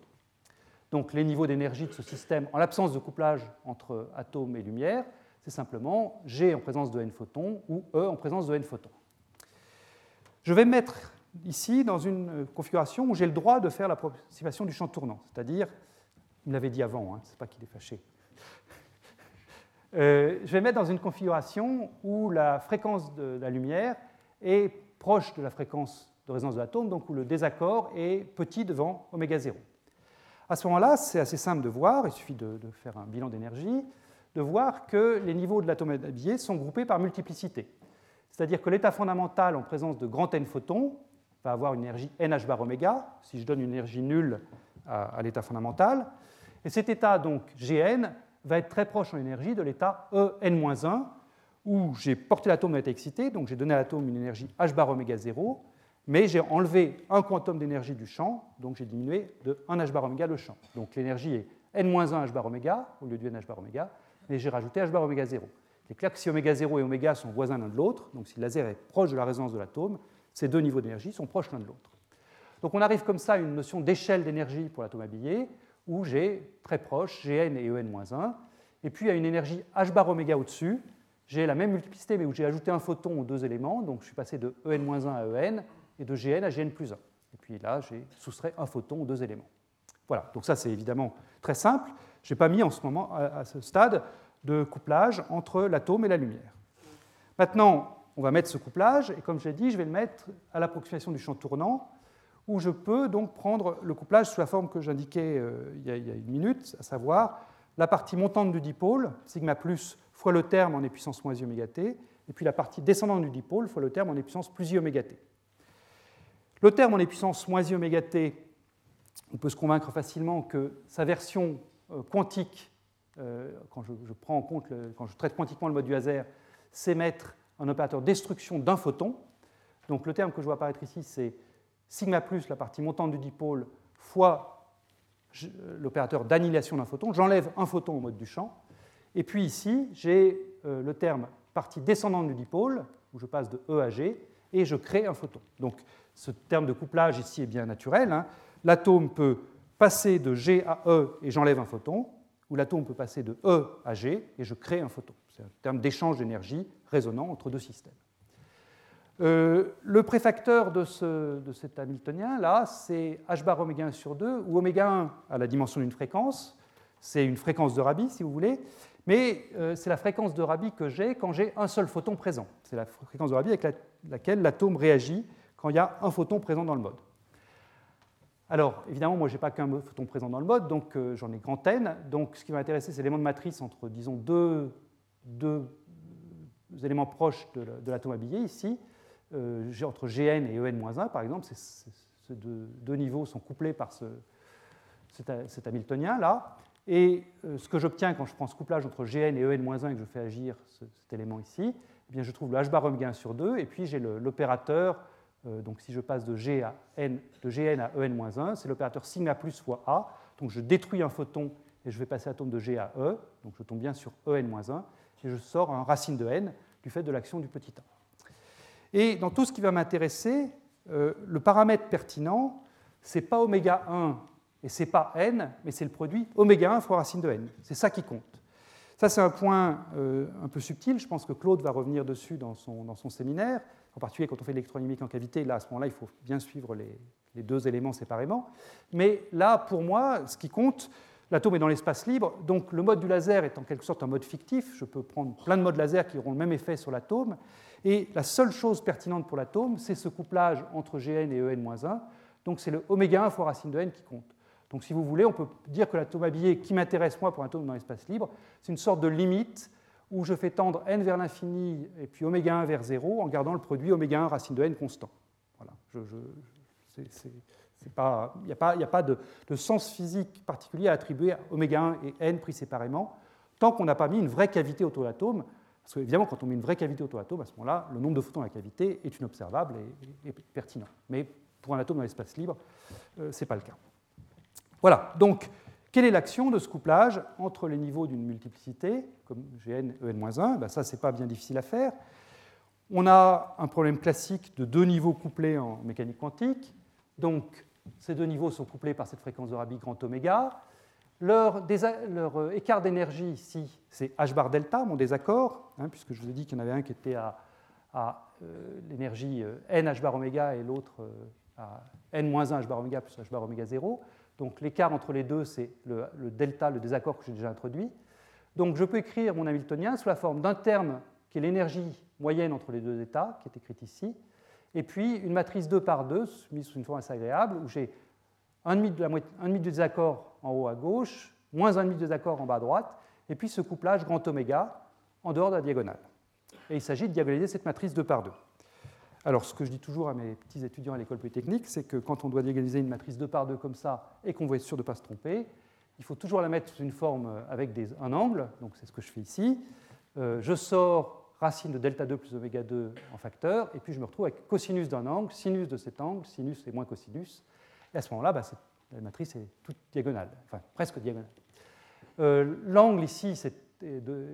Donc les niveaux d'énergie de ce système en l'absence de couplage entre atomes et lumière, c'est simplement G en présence de n photons ou E en présence de n photons. Je vais mettre ici dans une configuration où j'ai le droit de faire l'approximation du champ tournant, c'est-à-dire, il me l'avait dit avant, hein, c'est pas qu'il est fâché. Euh, je vais mettre dans une configuration où la fréquence de la lumière est proche de la fréquence de résonance de l'atome, donc où le désaccord est petit devant oméga 0. À ce moment-là, c'est assez simple de voir, il suffit de, faire un bilan d'énergie, de voir que les niveaux de l'atome habillé sont groupés par multiplicité. C'est-à-dire que l'état fondamental en présence de grand n photons va avoir une énergie nh bar oméga, si je donne une énergie nulle à, l'état fondamental. Et cet état, donc Gn, va être très proche en énergie de l'état En-1, où j'ai porté l'atome à être excité, donc j'ai donné à l'atome une énergie h bar oméga 0, mais j'ai enlevé un quantum d'énergie du champ, donc j'ai diminué de 1 h bar oméga le champ. Donc l'énergie est n-1 h bar oméga au lieu du n h bar oméga, mais j'ai rajouté h bar oméga 0. Il est clair que si oméga 0 et oméga sont voisins l'un de l'autre, donc si le laser est proche de la résonance de l'atome, ces deux niveaux d'énergie sont proches l'un de l'autre. Donc on arrive comme ça à une notion d'échelle d'énergie pour l'atome habillé, où j'ai très proche Gn et En-1, et puis à une énergie h bar oméga au-dessus, j'ai la même multiplicité, mais où j'ai ajouté un photon aux deux éléments, donc je suis passé de En-1 à En, et de Gn à Gn plus 1. Et puis là, j'ai soustrait un photon aux deux éléments. Voilà, donc ça c'est évidemment très simple. Je n'ai pas mis en ce moment, à ce stade, de couplage entre l'atome et la lumière. Maintenant, on va mettre ce couplage, et comme je l'ai dit, je vais le mettre à l'approximation du champ tournant, où je peux donc prendre le couplage sous la forme que j'indiquais euh, il, y a une minute, à savoir la partie montante du dipôle, sigma plus, fois le terme en est puissance moins i oméga t, et puis la partie descendante du dipôle fois le terme en est puissance plus i oméga t. Le terme en est puissance moins i oméga t, on peut se convaincre facilement que sa version euh, quantique, euh, quand je, quand je traite quantiquement le mode du hasard, c'est mettre un opérateur destruction d'un photon. Donc le terme que je vois apparaître ici, c'est sigma plus, la partie montante du dipôle, fois l'opérateur d'annihilation d'un photon. J'enlève un photon au mode du champ. Et puis ici, j'ai euh, le terme partie descendante du dipôle, où je passe de E à G, et je crée un photon. Donc ce terme de couplage ici est bien naturel. Hein. L'atome peut passer de G à E et j'enlève un photon, ou l'atome peut passer de E à G et je crée un photon. C'est un terme d'échange d'énergie résonnant entre deux systèmes. Euh, le préfacteur de, cet Hamiltonien, là, c'est h bar oméga 1 sur 2, où oméga 1 a la dimension d'une fréquence, c'est une fréquence de Rabi, si vous voulez, mais euh, c'est la fréquence de Rabi que j'ai quand j'ai un seul photon présent. C'est la fréquence de Rabi avec laquelle l'atome réagit quand il y a un photon présent dans le mode. Alors, évidemment, moi, je n'ai pas qu'un photon présent dans le mode, donc euh, j'en ai grand N. Donc, ce qui va m'intéresser, c'est l'élément de matrice entre, disons, deux, éléments proches de l'atome habillé, ici, entre Gn et En-1, par exemple. Ces deux, niveaux sont couplés par cet, Hamiltonien, là. Et euh, ce que j'obtiens quand je prends ce couplage entre Gn et En-1 et que je fais agir cet élément ici, eh bien, je trouve le h bar omega 1 sur 2, et puis j'ai l'opérateur euh, donc si je passe de, G à N, de Gn à En-1, c'est l'opérateur sigma plus fois A. Donc je détruis un photon et je vais passer l'atome de G à E. Donc je tombe bien sur En-1 et je sors un racine de N du fait de l'action du petit a. Et dans tout ce qui va m'intéresser, euh, le paramètre pertinent, ce n'est pas oméga 1 et ce n'est pas n, mais c'est le produit oméga 1 fois racine de n. C'est ça qui compte. Ça, c'est un point euh, un peu subtil. Je pense que Claude va revenir dessus dans son, dans son séminaire en particulier quand on fait de en cavité, là, à ce moment-là, il faut bien suivre les, deux éléments séparément. Mais là, pour moi, ce qui compte, l'atome est dans l'espace libre, donc le mode du laser est en quelque sorte un mode fictif. Je peux prendre plein de modes laser qui auront le même effet sur l'atome. Et la seule chose pertinente pour l'atome, c'est ce couplage entre Gn et En-1. Donc c'est le oméga 1 fois racine de n qui compte. Donc si vous voulez, on peut dire que l'atome habillé qui m'intéresse moi pour un atome dans l'espace libre, c'est une sorte de limite où je fais tendre n vers l'infini et puis oméga 1 vers 0 en gardant le produit oméga 1 racine de n constant. Voilà. il n'y a pas, a pas de, sens physique particulier à attribuer à oméga 1 et n pris séparément, tant qu'on n'a pas mis une vraie cavité autour de l'atome. Parce qu'évidemment, quand on met une vraie cavité l'atome, à ce moment-là, le nombre de photons dans la cavité est inobservable et, pertinent. Mais pour un atome dans l'espace libre, euh, ce n'est pas le cas. Voilà, donc quelle est l'action de ce couplage entre les niveaux d'une multiplicité, comme Gn, En-1 ben Ça, ce n'est pas bien difficile à faire. On a un problème classique de deux niveaux couplés en mécanique quantique. Donc, ces deux niveaux sont couplés par cette fréquence de Rabi grand oméga. Leur, euh, écart d'énergie ici, c'est h bar delta, mon désaccord, hein, puisque je vous ai dit qu'il y en avait un qui était à, euh, l'énergie euh, n h bar oméga et l'autre à n-1 h bar oméga plus h bar oméga 0. Donc l'écart entre les deux, c'est le, delta, le désaccord que j'ai déjà introduit. Donc je peux écrire mon Hamiltonien sous la forme d'un terme qui est l'énergie moyenne entre les deux états, qui est écrite ici, et puis une matrice 2 par 2, mise sous une forme assez agréable, où j'ai 1,5 de, de désaccord en haut à gauche, moins 1,5 de désaccord en bas à droite, et puis ce couplage grand oméga en dehors de la diagonale. Et il s'agit de diagonaliser cette matrice 2 par 2. Alors, ce que je dis toujours à mes petits étudiants à l'école polytechnique, c'est que quand on doit diagonaliser une matrice 2 par 2 comme ça et qu'on veut être sûr de ne pas se tromper, il faut toujours la mettre sous une forme avec un angle, donc c'est ce que je fais ici. Euh, je sors racine de delta 2 plus oméga 2 en facteur, et puis je me retrouve avec cosinus d'un angle, sinus de cet angle, sinus et moins cosinus. Et à ce moment-là, bah, la matrice est toute diagonale, enfin presque diagonale. Euh, l'angle ici, c'est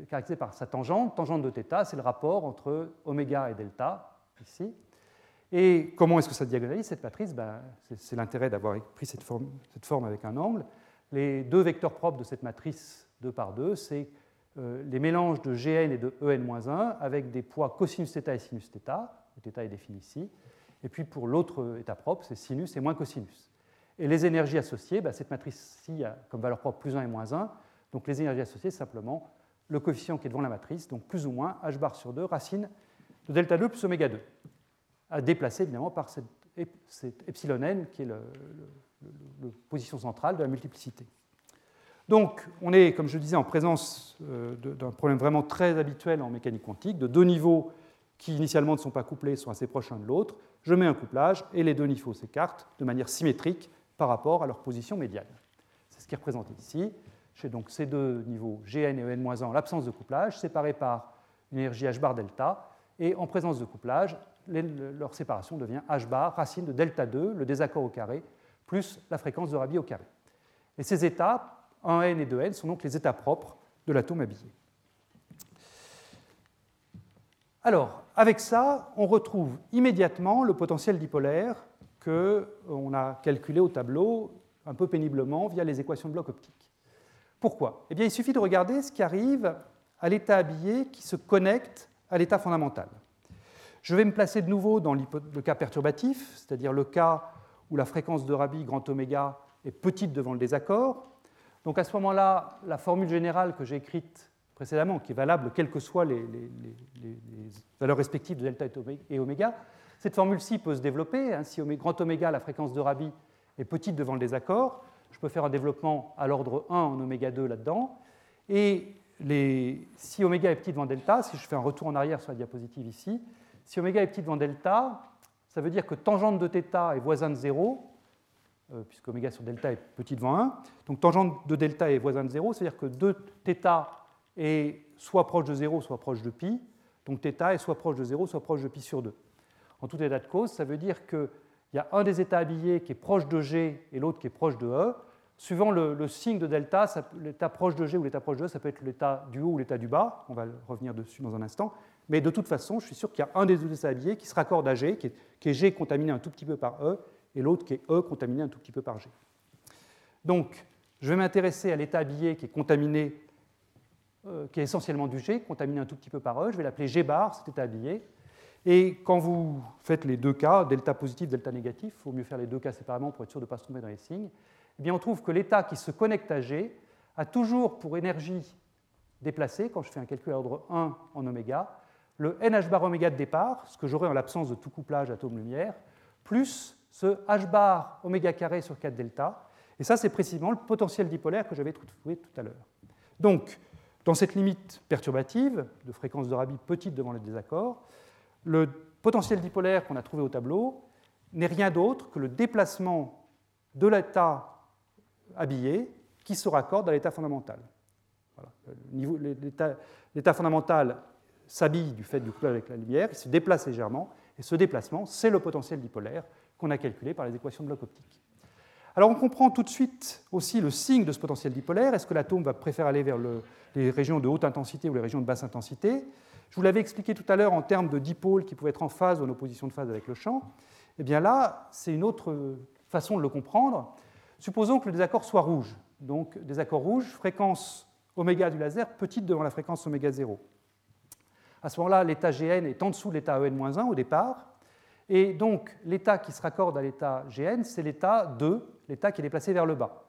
caractérisé par sa tangente. Tangente de θ, c'est le rapport entre oméga et delta, ici. Et comment est-ce que ça diagonalise cette matrice ben, C'est l'intérêt d'avoir pris cette forme, cette forme, avec un angle. Les deux vecteurs propres de cette matrice 2 par 2, c'est euh, les mélanges de Gn et de En-1 avec des poids cosinus θ et sinus θ. Le θ est défini ici. et puis pour l'autre état propre, c'est sinus et moins cosinus. Et les énergies associées, ben, cette matrice-ci a comme valeur propre plus 1 et moins 1. Donc les énergies associées, c'est simplement le coefficient qui est devant la matrice, donc plus ou moins h bar sur 2 racine de delta 2 plus oméga 2, à déplacer évidemment par cette, epsilon n qui est la position centrale de la multiplicité. Donc, on est, comme je disais, en présence euh, d'un problème vraiment très habituel en mécanique quantique, de deux niveaux qui initialement ne sont pas couplés sont assez proches l'un de l'autre. Je mets un couplage et les deux niveaux s'écartent de manière symétrique par rapport à leur position médiane. C'est ce qui est représenté ici. J'ai donc ces deux niveaux Gn et En-1 en l'absence de couplage, séparés par une énergie h bar delta, et en présence de couplage, leur séparation devient h bar racine de delta 2, le désaccord au carré, plus la fréquence de Rabi au carré. Et ces états, 1n et 2n, sont donc les états propres de l'atome habillé. Alors, avec ça, on retrouve immédiatement le potentiel dipolaire qu'on a calculé au tableau un peu péniblement via les équations de bloc optique. Pourquoi? Eh bien, il suffit de regarder ce qui arrive à l'état habillé qui se connecte à l'état fondamental. Je vais me placer de nouveau dans le cas perturbatif, c'est-à-dire le cas où la fréquence de Rabi grand oméga est petite devant le désaccord. Donc à ce moment-là, la formule générale que j'ai écrite précédemment, qui est valable quelles que soient les, valeurs respectives de delta et oméga, cette formule-ci peut se développer. Hein. si grand oméga, la fréquence de Rabi, est petite devant le désaccord, je peux faire un développement à l'ordre 1 en oméga 2 là-dedans. Et si oméga est petit devant delta, si je fais un retour en arrière sur la diapositive ici, si oméga est petit devant delta, ça veut dire que tangente de θ est voisin de 0, euh, puisque oméga sur delta est petit devant 1. Donc tangente de delta est voisin de 0, c'est-à-dire que 2θ est soit proche de 0, soit proche de pi. Donc θ est soit proche de 0, soit proche de pi sur 2. En tout état de cause, ça veut dire qu'il y a un des états habillés qui est proche de G et l'autre qui est proche de E. Suivant le, signe de delta, l'état proche de G ou l'état proche de E, ça peut être l'état du haut ou l'état du bas. On va revenir dessus dans un instant. Mais de toute façon, je suis sûr qu'il y a un des états habillés qui se raccorde à G, qui est, G contaminé un tout petit peu par E, et l'autre qui est E contaminé un tout petit peu par G. Donc, je vais m'intéresser à l'état habillé qui est contaminé, euh, qui est essentiellement du G, contaminé un tout petit peu par E. Je vais l'appeler G bar, cet état habillé. Et quand vous faites les deux cas, delta positif, delta négatif, il faut mieux faire les deux cas séparément pour être sûr de ne pas se tromper dans les signes, eh bien on trouve que l'état qui se connecte à G a toujours pour énergie déplacée, quand je fais un calcul à ordre 1 en oméga, le NH bar oméga de départ, ce que j'aurai en l'absence de tout couplage atome-lumière, plus ce H bar oméga carré sur 4 delta. Et ça, c'est précisément le potentiel dipolaire que j'avais trouvé tout à l'heure. Donc, dans cette limite perturbative, de fréquence de Rabi petite devant le désaccord, le potentiel dipolaire qu'on a trouvé au tableau n'est rien d'autre que le déplacement de l'état habillé qui se raccorde à l'état fondamental. L'état fondamental s'habille du fait du couplage avec la lumière, il se déplace légèrement, et ce déplacement, c'est le potentiel dipolaire qu'on a calculé par les équations de bloc optique. Alors on comprend tout de suite aussi le signe de ce potentiel dipolaire. Est-ce que l'atome va préférer aller vers les régions de haute intensité ou les régions de basse intensité? Je vous l'avais expliqué tout à l'heure en termes de dipôles qui pouvaient être en phase ou en opposition de phase avec le champ. Eh bien là, c'est une autre façon de le comprendre. Supposons que le désaccord soit rouge. Donc désaccord rouge, fréquence oméga du laser petite devant la fréquence oméga 0. À ce moment-là, l'état Gn est en dessous de l'état En-1 au départ. Et donc, l'état qui se raccorde à l'état Gn, c'est l'état 2, l'état qui est déplacé vers le bas.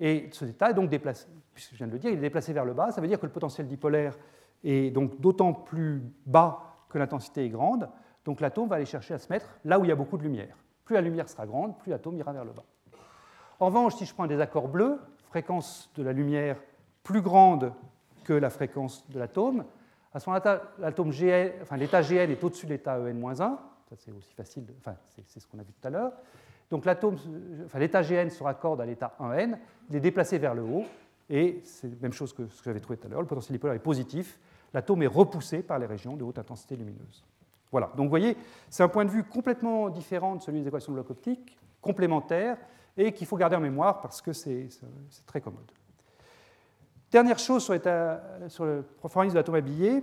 Et ce état est donc déplacé, puisque je viens de le dire, il est déplacé vers le bas. Ça veut dire que le potentiel dipolaire est donc d'autant plus bas que l'intensité est grande. Donc l'atome va aller chercher à se mettre là où il y a beaucoup de lumière. Plus la lumière sera grande, plus l'atome ira vers le bas. En revanche, si je prends un désaccord bleu, fréquence de la lumière plus grande que la fréquence de l'atome, à moment-là, enfin, l'état Gn est au-dessus de l'état En-1. C'est aussi facile, enfin, c'est ce qu'on a vu tout à l'heure. Donc l'atome, enfin, l'état Gn se raccorde à l'état 1n, il est déplacé vers le haut, et c'est la même chose que ce que j'avais trouvé tout à l'heure, le potentiel dipolaire est positif, l'atome est repoussé par les régions de haute intensité lumineuse. Voilà, donc vous voyez, c'est un point de vue complètement différent de celui des équations de bloc optique, complémentaire, et qu'il faut garder en mémoire parce que c'est très commode. Dernière chose sur, sur le formalisme de l'atome habillé,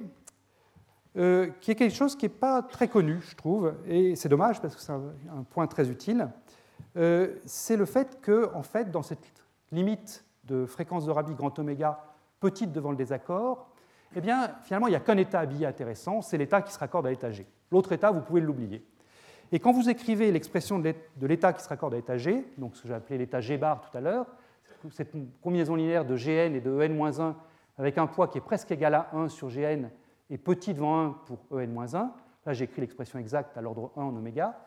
euh, qui est quelque chose qui n'est pas très connu, je trouve, et c'est dommage parce que c'est un, point très utile, euh, c'est le fait que, en fait, dans cette limite de fréquence de Rabi grand oméga petite devant le désaccord, eh bien, finalement, il n'y a qu'un état habillé intéressant, c'est l'état qui se raccorde à l'état G. L'autre état, vous pouvez l'oublier. Et quand vous écrivez l'expression de l'état qui se raccorde à l'état G, donc ce que j'ai appelé l'état G bar tout à l'heure, cette combinaison linéaire de Gn et de En-1 avec un poids qui est presque égal à 1 sur Gn et petit devant 1 pour En-1, là j'ai écrit l'expression exacte à l'ordre 1 en oméga,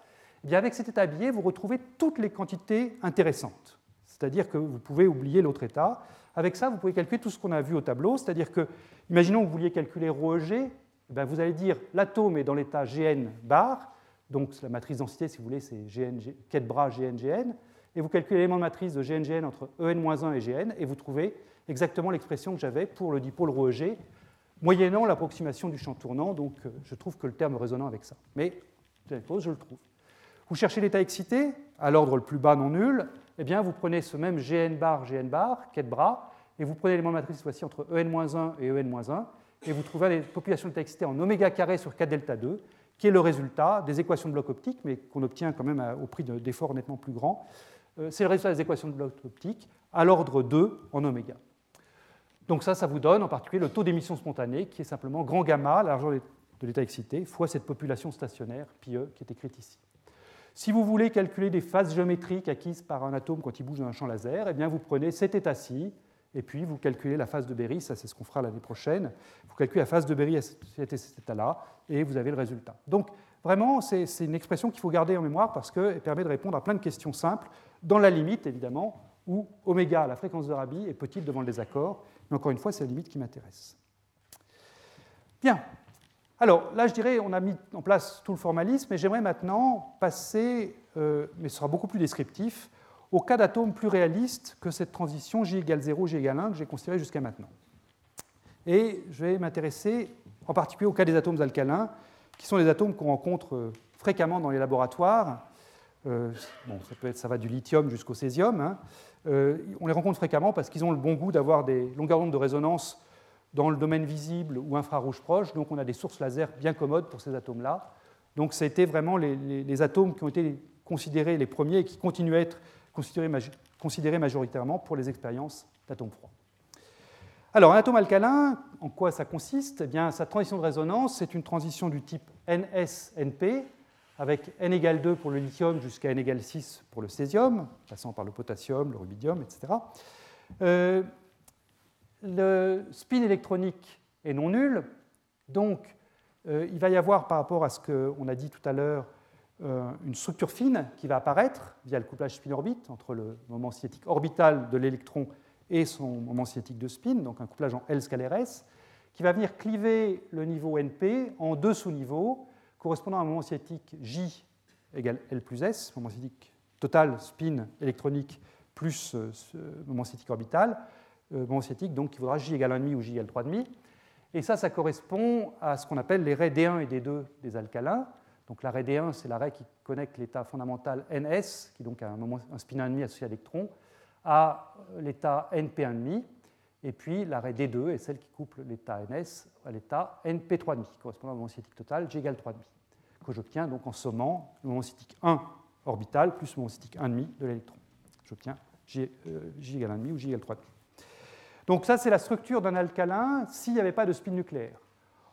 eh bien avec cet état habillé, vous retrouvez toutes les quantités intéressantes. C'est-à-dire que vous pouvez oublier l'autre état. Avec ça, vous pouvez calculer tout ce qu'on a vu au tableau, c'est-à-dire que, imaginons que vous vouliez calculer ρEg, eh ben, vous allez dire l'atome est dans l'état Gn bar, donc la matrice densité, si vous voulez, c'est quête bras Gn, Gn, et vous calculez l'élément de matrice de Gn, Gn entre En-1 et Gn, et vous trouvez exactement l'expression que j'avais pour le dipôle ρEg, moyennant l'approximation du champ tournant, donc euh, je trouve que le terme résonnant avec ça. Mais, je le trouve. Vous cherchez l'état excité, à l'ordre le plus bas non nul, eh bien vous prenez ce même Gn bar, Gn bar, quête bras, et vous prenez l'élément de matrice voici entre En-1 et En-1, et vous trouvez les populations d'état excité en oméga carré sur 4 delta 2, qui est le résultat des équations de bloc optique, mais qu'on obtient quand même au prix d'efforts nettement plus grands. Euh, c'est le résultat des équations de bloc optique à l'ordre 2 en oméga. Donc ça, ça vous donne en particulier le taux d'émission spontanée, qui est simplement grand gamma, la largeur de l'état excité, fois cette population stationnaire, pi e, qui est écrite ici. Si vous voulez calculer des phases géométriques acquises par un atome quand il bouge dans un champ laser, eh bien vous prenez cet état-ci, et puis vous calculez la phase de Berry, ça c'est ce qu'on fera l'année prochaine. Vous calculez la phase de Berry à cet état-là, et vous avez le résultat. Donc vraiment, c'est une expression qu'il faut garder en mémoire parce qu'elle permet de répondre à plein de questions simples, dans la limite évidemment, où oméga, la fréquence de Rabi, est petite devant le désaccord. Mais encore une fois, c'est la limite qui m'intéresse. Bien. Alors là, je dirais, on a mis en place tout le formalisme, mais j'aimerais maintenant passer, euh, mais ce sera beaucoup plus descriptif, au cas d'atomes plus réaliste que cette transition J égale 0, J égale 1 que j'ai considérée jusqu'à maintenant. Et je vais m'intéresser en particulier au cas des atomes alcalins, qui sont les atomes qu'on rencontre euh, fréquemment dans les laboratoires. Euh, bon, ça, peut être, ça va du lithium jusqu'au césium. Hein. Euh, on les rencontre fréquemment parce qu'ils ont le bon goût d'avoir des longueurs d'onde de résonance dans le domaine visible ou infrarouge proche. Donc on a des sources laser bien commodes pour ces atomes-là. Donc été vraiment les, atomes qui ont été considérés les premiers et qui continuent à être considérés, majoritairement pour les expériences d'atomes froids. Alors, un atome alcalin, en quoi ça consiste? Eh bien, Sa transition de résonance, c'est une transition du type NS-NP, avec n égale 2 pour le lithium jusqu'à n égale 6 pour le césium, passant par le potassium, le rubidium, etc. Euh, le spin électronique est non nul, donc euh, il va y avoir par rapport à ce qu'on a dit tout à l'heure euh, une structure fine qui va apparaître via le couplage spin-orbite entre le moment cinétique orbital de l'électron et son moment cinétique de spin, donc un couplage en L scalaire S, qui va venir cliver le niveau NP en deux sous-niveaux correspondant à un moment cinétique J égale L plus S, moment cinétique total spin électronique plus euh, moment cinétique orbital, euh, moment cinétique donc qui vaudra J égale 1,5 ou J égale 3,5. Et ça, ça correspond à ce qu'on appelle les raies D1 et D2 des alcalins. Donc l'arrêt D1, c'est l'arrêt qui connecte l'état fondamental NS, qui donc a un, moment, un spin 1,5 associé à l'électron, à l'état NP1,5. Et puis l'arrêt D2 est celle qui couple l'état NS à l'état NP3,5, correspondant au moment cinétique total J égale 3,5 que j'obtiens donc en sommant le moment cinétique 1 orbital plus le moment cinétique 1,5 de l'électron. J'obtiens J, euh, J égale 1,5 ou J égale 3,5. Donc ça, c'est la structure d'un alcalin s'il n'y avait pas de spin nucléaire.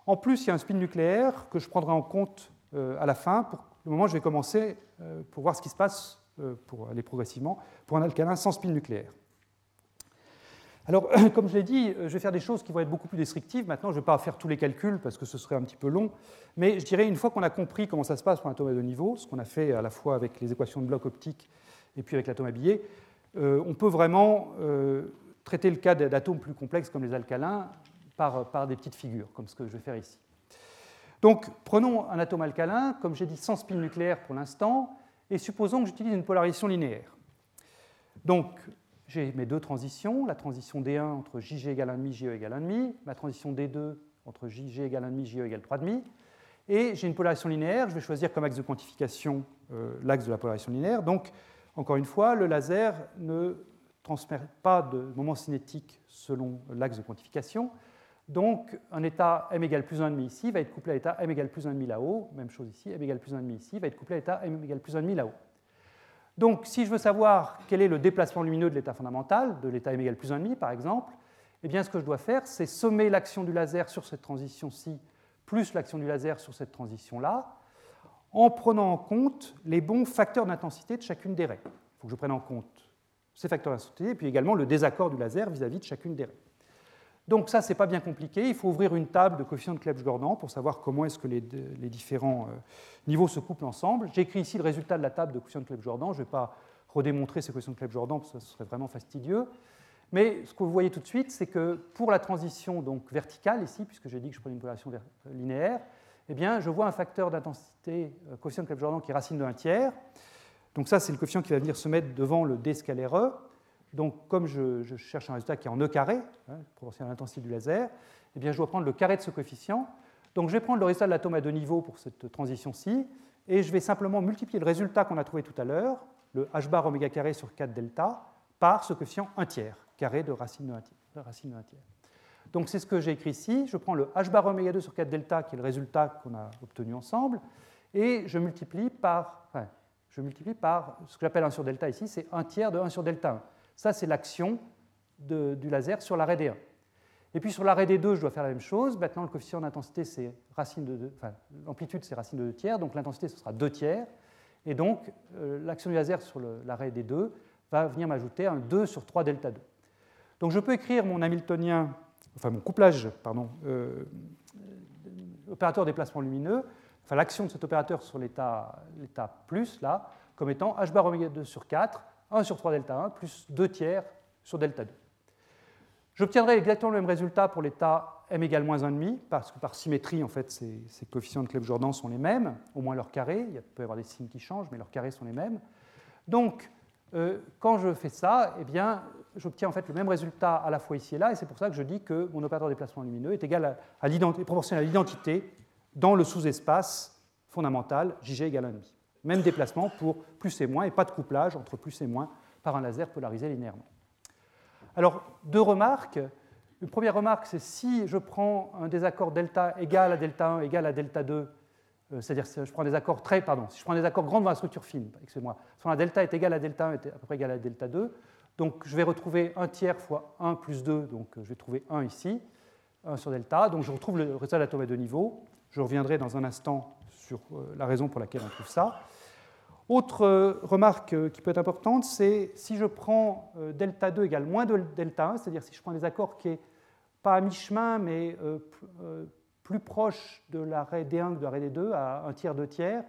En plus, il y a un spin nucléaire que je prendrai en compte euh, à la fin. Pour le moment, je vais commencer euh, pour voir ce qui se passe, pour aller progressivement, pour un alcalin sans spin nucléaire. Alors, comme je l'ai dit, je vais faire des choses qui vont être beaucoup plus descriptives. Maintenant, je ne vais pas faire tous les calculs parce que ce serait un petit peu long. Mais je dirais, une fois qu'on a compris comment ça se passe pour un atome à deux niveaux, ce qu'on a fait à la fois avec les équations de bloc optique et puis avec l'atome habillé, euh, on peut vraiment euh, traiter le cas d'atomes plus complexes comme les alcalins par, par des petites figures, comme ce que je vais faire ici. Donc, prenons un atome alcalin, comme j'ai dit, sans spin nucléaire pour l'instant, et supposons que j'utilise une polarisation linéaire. Donc, j'ai mes deux transitions, la transition D1 entre JG égale 1,5, JE égale 1,5, ma transition D2 entre JG égale 1,5, JE égale 3,5, et j'ai une polarisation linéaire, je vais choisir comme axe de quantification euh, l'axe de la polarisation linéaire. Donc, encore une fois, le laser ne transmet pas de moment cinétique selon l'axe de quantification. Donc, un état m égale plus 1,5 ici va être couplé à l'état m égale plus 1,5 là-haut. Même chose ici, m égale plus 1,5 ici va être couplé à l'état m égale plus 1,5 là-haut. Donc, si je veux savoir quel est le déplacement lumineux de l'état fondamental, de l'état m égale plus 1,5 par exemple, eh bien, ce que je dois faire, c'est sommer l'action du laser sur cette transition-ci plus l'action du laser sur cette transition-là, en prenant en compte les bons facteurs d'intensité de chacune des raies. Il faut que je prenne en compte ces facteurs d'intensité et puis également le désaccord du laser vis-à-vis de chacune des raies. Donc ça, ce n'est pas bien compliqué. Il faut ouvrir une table de coefficients de Clebsch-Gordan pour savoir comment est-ce que les, différents euh, niveaux se couplent ensemble. J'écris ici le résultat de la table de coefficients de Clebsch-Gordan. Je ne vais pas redémontrer ces coefficients de Clebsch-Jordan parce que ce serait vraiment fastidieux. Mais ce que vous voyez tout de suite, c'est que pour la transition donc verticale ici, puisque j'ai dit que je prenais une polarisation linéaire, eh bien, je vois un facteur d'intensité, euh, coefficient de Clapeyron qui est racine de 1 tiers. Donc ça, c'est le coefficient qui va venir se mettre devant le d scalaire E. Donc comme je, cherche un résultat qui est en E carré, hein, proportionnel à l'intensité du laser, eh bien, je dois prendre le carré de ce coefficient. Donc je vais prendre le résultat de l'atome à deux niveaux pour cette transition-ci, et je vais simplement multiplier le résultat qu'on a trouvé tout à l'heure, le h bar oméga carré sur 4 delta, par ce coefficient 1 tiers, carré de racine de 1 tiers. Donc c'est ce que j'ai écrit ici. Je prends le h bar oméga 2 sur 4 delta, qui est le résultat qu'on a obtenu ensemble, et je multiplie par, je multiplie par ce que j'appelle 1 sur delta ici, c'est 1 tiers de 1 sur delta 1. Ça, c'est l'action du laser sur l'arrêt D1. Et puis sur l'arrêt D2, je dois faire la même chose. Maintenant, le coefficient d'intensité, c'est racine de enfin, l'amplitude, c'est racine de 2 tiers, donc l'intensité, ce sera 2 tiers. Et donc, euh, l'action du laser sur l'arrêt D2 va venir m'ajouter un 2 sur 3 delta 2. Donc je peux écrire mon Hamiltonien, enfin mon couplage, pardon, euh, opérateur déplacement lumineux, enfin l'action de cet opérateur sur l'état plus, là, comme étant h bar oméga 2 sur 4, 1 sur 3 delta 1, plus 2 tiers sur delta 2. J'obtiendrai exactement le même résultat pour l'état m égale moins 1,5, parce que par symétrie, en fait, ces, coefficients de Kleb-Jordan sont les mêmes, au moins leur carré. Il peut y avoir des signes qui changent, mais leurs carrés sont les mêmes. Donc, euh, quand je fais ça, eh bien, j'obtiens en fait le même résultat à la fois ici et là, et c'est pour ça que je dis que mon opérateur de déplacement lumineux est égal à, à proportionnel à l'identité dans le sous-espace fondamental JG égale 1,5. Même déplacement pour plus et moins, et pas de couplage entre plus et moins par un laser polarisé linéairement. Alors, deux remarques. Une première remarque, c'est si je prends un désaccord delta égal à delta 1 égal à delta 2, euh, c'est-à-dire si je prends des accords très, pardon, si je prends des accords grands dans la structure fine, excusez-moi, si la delta est égal à delta 1 est à peu près égal à delta 2, donc je vais retrouver 1 tiers fois 1 plus 2, donc euh, je vais trouver 1 ici, 1 sur delta, donc je retrouve le résultat de l'atome à deux niveaux. Je reviendrai dans un instant sur euh, la raison pour laquelle on trouve ça. Autre euh, remarque euh, qui peut être importante, c'est si je prends delta 2 égale moins de delta 1, c'est-à-dire si je prends des accords qui est pas à mi-chemin, mais plus proche de l'arrêt D1 que de l'arrêt D2, à un tiers, deux tiers,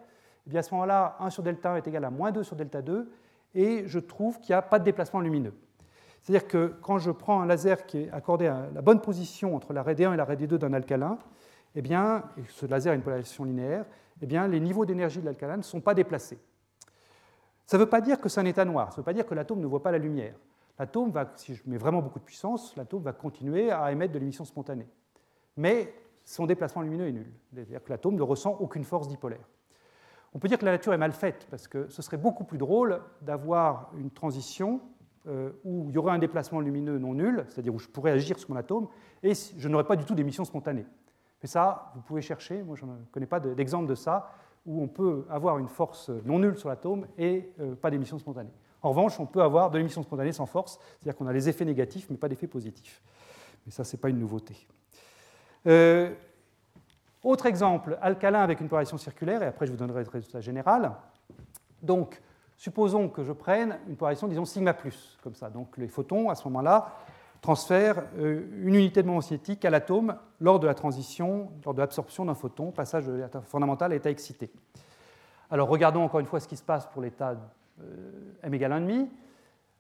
eh bien à ce moment-là, 1 sur delta 1 est égal à moins 2 sur delta 2, et je trouve qu'il n'y a pas de déplacement lumineux. C'est-à-dire que quand je prends un laser qui est accordé à la bonne position entre l'arrêt D1 et l'arrêt D2 d'un alcalin, eh bien, ce laser a une polarisation linéaire, eh les niveaux d'énergie de l'alcalin ne sont pas déplacés. Ça ne veut pas dire que c'est un état noir, ça ne veut pas dire que l'atome ne voit pas la lumière. L'atome va, si je mets vraiment beaucoup de puissance, l'atome va continuer à émettre de l'émission spontanée. Mais son déplacement lumineux est nul. C'est-à-dire que l'atome ne ressent aucune force dipolaire. On peut dire que la nature est mal faite, parce que ce serait beaucoup plus drôle d'avoir une transition euh, où il y aurait un déplacement lumineux non nul, c'est-à-dire où je pourrais agir sur mon atome, et je n'aurais pas du tout d'émission spontanée. Mais ça, vous pouvez chercher, moi je ne connais pas d'exemple de ça, où on peut avoir une force non nulle sur l'atome et euh, pas d'émission spontanée. En revanche, on peut avoir de l'émission spontanée sans force, c'est-à-dire qu'on a les effets négatifs mais pas d'effets positifs. Mais ça, ce n'est pas une nouveauté. Euh, autre exemple, alcalin avec une polarisation circulaire, et après je vous donnerai le résultat général. Donc, supposons que je prenne une polarisation, disons, sigma comme ça. Donc les photons, à ce moment-là, transfère euh, une unité de moment cinétique à l'atome lors de la transition, lors de l'absorption d'un photon, passage de l'état fondamental à l'état excité. Alors regardons encore une fois ce qui se passe pour l'état euh, m égale 1,5.